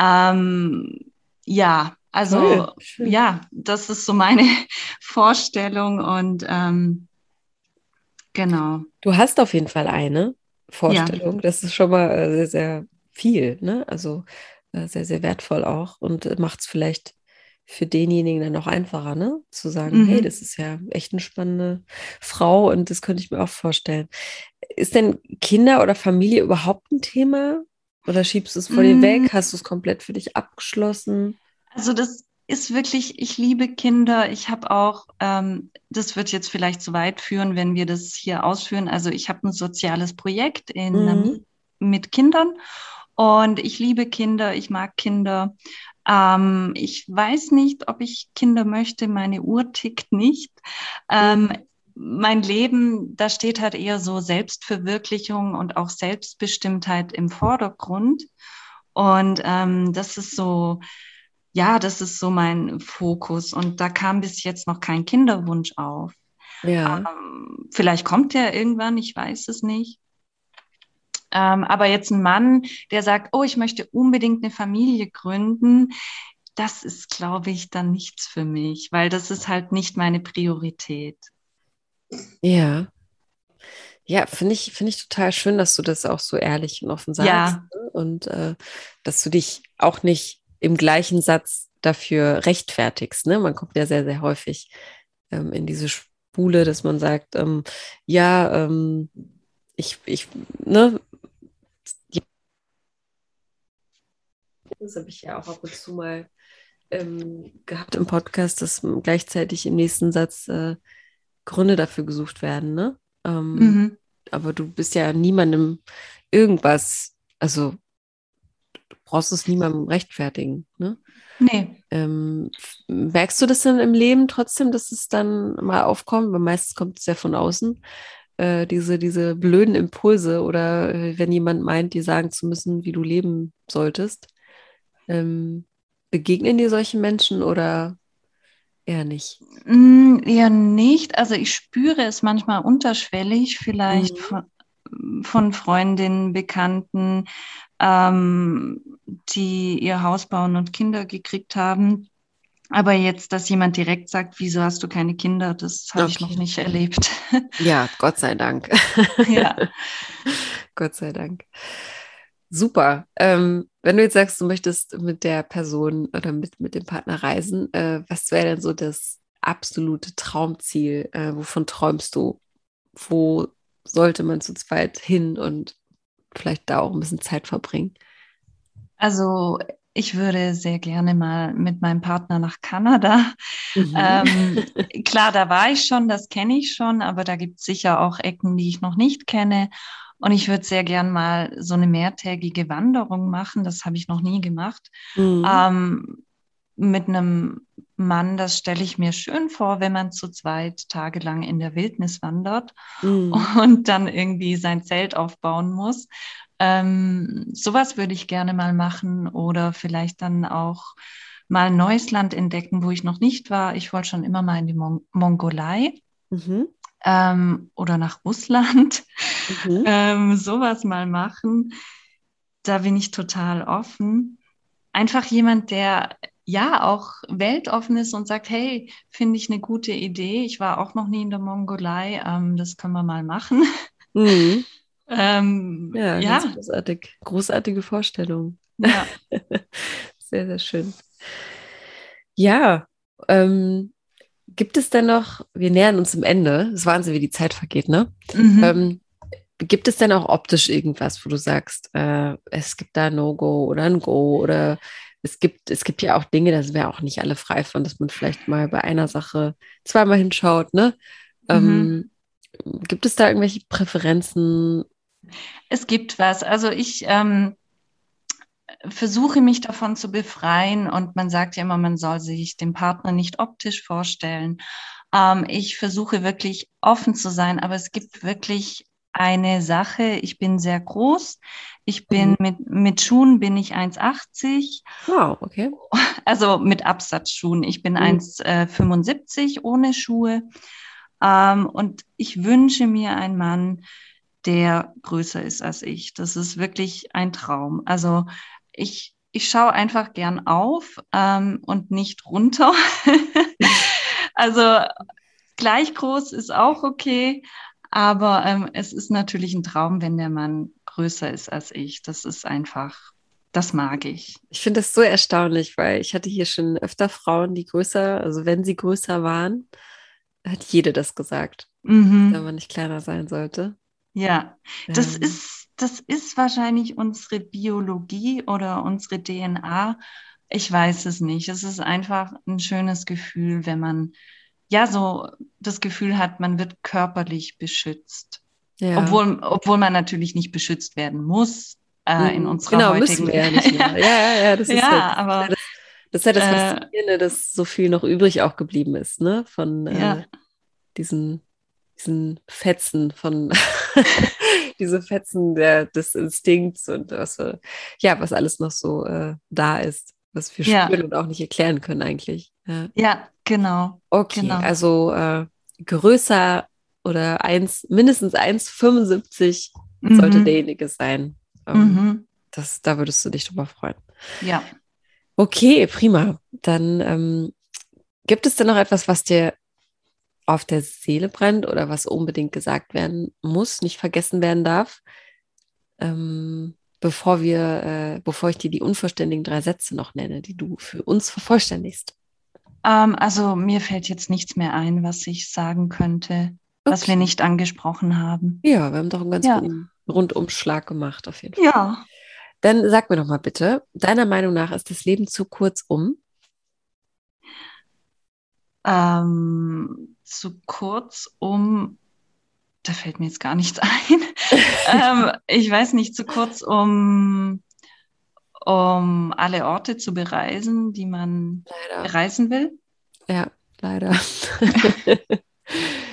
Ähm, ja, also ja, das ist so meine Vorstellung und ähm, genau. Du hast auf jeden Fall eine Vorstellung. Ja. Das ist schon mal äh, sehr, sehr viel, ne? Also äh, sehr, sehr wertvoll auch und macht es vielleicht für denjenigen dann auch einfacher, ne? Zu sagen, mhm. hey, das ist ja echt eine spannende Frau und das könnte ich mir auch vorstellen. Ist denn Kinder oder Familie überhaupt ein Thema? Oder schiebst du es vor mhm. dir weg? Hast du es komplett für dich abgeschlossen? Also das ist wirklich, ich liebe Kinder. Ich habe auch, ähm, das wird jetzt vielleicht zu weit führen, wenn wir das hier ausführen. Also ich habe ein soziales Projekt in, mhm. mit Kindern und ich liebe Kinder, ich mag Kinder. Ähm, ich weiß nicht, ob ich Kinder möchte. Meine Uhr tickt nicht. Ähm, mein Leben, da steht halt eher so Selbstverwirklichung und auch Selbstbestimmtheit im Vordergrund. Und ähm, das ist so, ja, das ist so mein Fokus. Und da kam bis jetzt noch kein Kinderwunsch auf. Ja. Ähm, vielleicht kommt der irgendwann, ich weiß es nicht. Ähm, aber jetzt ein Mann, der sagt, oh, ich möchte unbedingt eine Familie gründen, das ist, glaube ich, dann nichts für mich, weil das ist halt nicht meine Priorität. Ja. Ja, finde ich, finde ich total schön, dass du das auch so ehrlich und offen sagst. Ja. Ne? Und äh, dass du dich auch nicht im gleichen Satz dafür rechtfertigst. Ne? Man kommt ja sehr, sehr häufig ähm, in diese Spule, dass man sagt, ähm, ja, ähm, ich, ich, ne, das habe ich ja auch ab und zu mal ähm, gehabt im Podcast, dass gleichzeitig im nächsten Satz äh, Gründe dafür gesucht werden, ne? Ähm, mhm. Aber du bist ja niemandem irgendwas, also brauchst es niemandem rechtfertigen, ne? Nee. Ähm, merkst du das denn im Leben trotzdem, dass es dann mal aufkommt? Weil meistens kommt es ja von außen, äh, diese, diese blöden Impulse oder äh, wenn jemand meint, dir sagen zu müssen, wie du leben solltest. Ähm, begegnen dir solche Menschen oder eher nicht? Mm, eher nicht. Also ich spüre es manchmal unterschwellig, vielleicht mhm. von, von, Freundinnen, Bekannten, ähm, die ihr Haus bauen und Kinder gekriegt haben. Aber jetzt, dass jemand direkt sagt, wieso hast du keine Kinder, das habe okay. ich noch nicht erlebt. Ja, Gott sei Dank. Ja. Gott sei Dank. Super. Ähm, wenn du jetzt sagst, du möchtest mit der Person oder mit, mit dem Partner reisen, äh, was wäre denn so das absolute Traumziel? Äh, wovon träumst du? Wo sollte man zu zweit hin und vielleicht da auch ein bisschen Zeit verbringen? Also ich würde sehr gerne mal mit meinem Partner nach Kanada. Mhm. Ähm, klar, da war ich schon, das kenne ich schon, aber da gibt es sicher auch Ecken, die ich noch nicht kenne. Und ich würde sehr gern mal so eine mehrtägige Wanderung machen. Das habe ich noch nie gemacht. Mhm. Ähm, mit einem Mann, das stelle ich mir schön vor, wenn man zu zweit tagelang in der Wildnis wandert mhm. und dann irgendwie sein Zelt aufbauen muss. Ähm, sowas würde ich gerne mal machen oder vielleicht dann auch mal ein neues Land entdecken, wo ich noch nicht war. Ich wollte schon immer mal in die Mon Mongolei. Mhm ähm, oder nach Russland, mhm. ähm, sowas mal machen. Da bin ich total offen. Einfach jemand, der ja auch weltoffen ist und sagt, hey, finde ich eine gute Idee. Ich war auch noch nie in der Mongolei, ähm, das können wir mal machen. Mhm. ähm, ja, ja. großartig. Großartige Vorstellung. Ja. sehr, sehr schön. Ja, ähm, Gibt es denn noch, wir nähern uns dem Ende, es ist Wahnsinn, wie die Zeit vergeht, ne? Mhm. Ähm, gibt es denn auch optisch irgendwas, wo du sagst, äh, es gibt da No-Go oder ein Go oder es gibt, es gibt ja auch Dinge, da sind wir auch nicht alle frei von, dass man vielleicht mal bei einer Sache zweimal hinschaut, ne? Mhm. Ähm, gibt es da irgendwelche Präferenzen? Es gibt was. Also ich ähm, versuche mich davon zu befreien und man sagt ja immer, man soll sich den Partner nicht optisch vorstellen. Ähm, ich versuche wirklich offen zu sein, aber es gibt wirklich eine Sache. Ich bin sehr groß. Ich bin mhm. mit, mit Schuhen bin ich 1,80. Wow, okay. Also mit Absatzschuhen. Ich bin mhm. 1,75 äh, ohne Schuhe. Ähm, und ich wünsche mir einen Mann, der größer ist als ich. Das ist wirklich ein Traum. Also ich, ich schaue einfach gern auf ähm, und nicht runter. also gleich groß ist auch okay, aber ähm, es ist natürlich ein Traum, wenn der Mann größer ist als ich. Das ist einfach, das mag ich. Ich finde das so erstaunlich, weil ich hatte hier schon öfter Frauen, die größer, also wenn sie größer waren, hat jede das gesagt, mhm. dass man nicht kleiner sein sollte. Ja, das ähm. ist, das ist wahrscheinlich unsere Biologie oder unsere DNA. Ich weiß es nicht. Es ist einfach ein schönes Gefühl, wenn man ja so das Gefühl hat, man wird körperlich beschützt. Ja. Obwohl, obwohl man natürlich nicht beschützt werden muss äh, in mhm. unserer genau, heutigen müssen wir ja, nicht mehr. ja, ja, ja, das ist ja, halt, aber das, das ist ja das äh, Faszinierende, äh, dass so viel noch übrig auch geblieben ist, ne? Von äh, ja. diesen, diesen Fetzen von diese Fetzen der, des Instinkts und was, ja, was alles noch so äh, da ist, was wir ja. spüren und auch nicht erklären können eigentlich. Ja, ja genau. Okay, genau. also äh, größer oder eins, mindestens 1,75 mhm. sollte derjenige sein. Ähm, mhm. das, da würdest du dich drüber freuen. Ja. Okay, prima. Dann ähm, gibt es denn noch etwas, was dir auf der Seele brennt oder was unbedingt gesagt werden muss, nicht vergessen werden darf, ähm, bevor wir, äh, bevor ich dir die unvollständigen drei Sätze noch nenne, die du für uns vervollständigst? Ähm, also mir fällt jetzt nichts mehr ein, was ich sagen könnte, okay. was wir nicht angesprochen haben. Ja, wir haben doch einen ganz ja. guten Rundumschlag gemacht, auf jeden Fall. Ja. Dann sag mir doch mal bitte, deiner Meinung nach ist das Leben zu kurz um? Ähm, zu kurz, um, da fällt mir jetzt gar nichts ein. ähm, ich weiß nicht, zu kurz, um, um alle Orte zu bereisen, die man leider. bereisen will. Ja, leider.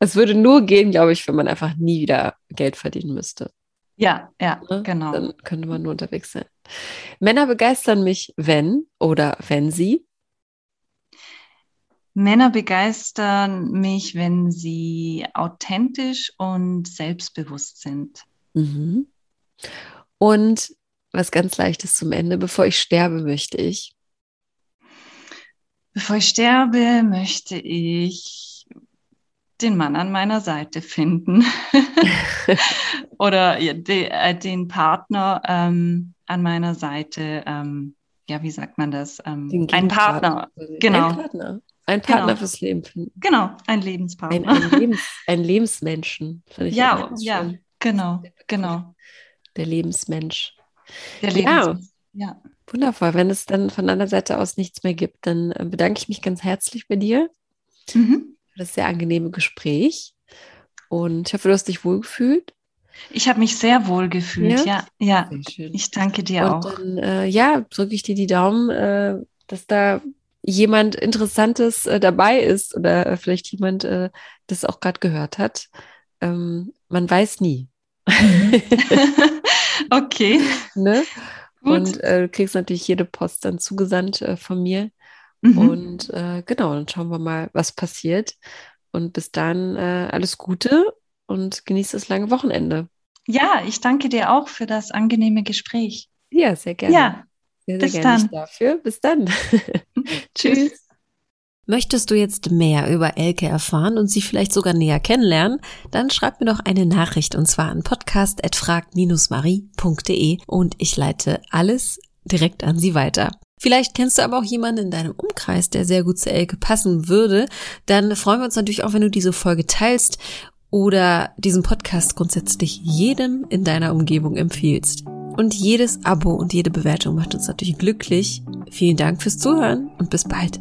es würde nur gehen, glaube ich, wenn man einfach nie wieder Geld verdienen müsste. Ja, ja, ne? genau. Dann könnte man nur unterwegs sein. Männer begeistern mich, wenn oder wenn sie Männer begeistern mich, wenn sie authentisch und selbstbewusst sind. Mhm. Und was ganz leichtes zum Ende, bevor ich sterbe, möchte ich. Bevor ich sterbe, möchte ich den Mann an meiner Seite finden. Oder de, äh, den Partner ähm, an meiner Seite. Ähm, ja, wie sagt man das? Ähm, ein Partner. Genau. Ein Partner. Ein Partner genau. fürs Leben finden. Genau, ein Lebenspartner. Ein, ein, Lebens, ein Lebensmenschen. ja, ja, genau, genau. Der Lebensmensch. Der Lebensmensch. Ja. ja. Wundervoll. Wenn es dann von deiner Seite aus nichts mehr gibt, dann äh, bedanke ich mich ganz herzlich bei dir mhm. Für das sehr angenehme Gespräch. Und ich hoffe, du hast dich wohlgefühlt. Ich habe mich sehr wohl gefühlt, ja. Ja, ja. Ich danke dir Und auch. Dann, äh, ja, drücke ich dir die Daumen, äh, dass da jemand Interessantes äh, dabei ist oder vielleicht jemand äh, das auch gerade gehört hat. Ähm, man weiß nie. okay. ne? Und äh, du kriegst natürlich jede Post dann zugesandt äh, von mir. Mhm. Und äh, genau, dann schauen wir mal, was passiert. Und bis dann äh, alles Gute und genieß das lange Wochenende. Ja, ich danke dir auch für das angenehme Gespräch. Ja, sehr gerne. Ja, sehr, sehr Bis gerne dann. dafür. Bis dann. Tschüss. Möchtest du jetzt mehr über Elke erfahren und sie vielleicht sogar näher kennenlernen? Dann schreib mir doch eine Nachricht und zwar an podcast.frag-marie.de und ich leite alles direkt an sie weiter. Vielleicht kennst du aber auch jemanden in deinem Umkreis, der sehr gut zu Elke passen würde. Dann freuen wir uns natürlich auch, wenn du diese Folge teilst oder diesen Podcast grundsätzlich jedem in deiner Umgebung empfiehlst. Und jedes Abo und jede Bewertung macht uns natürlich glücklich. Vielen Dank fürs Zuhören und bis bald.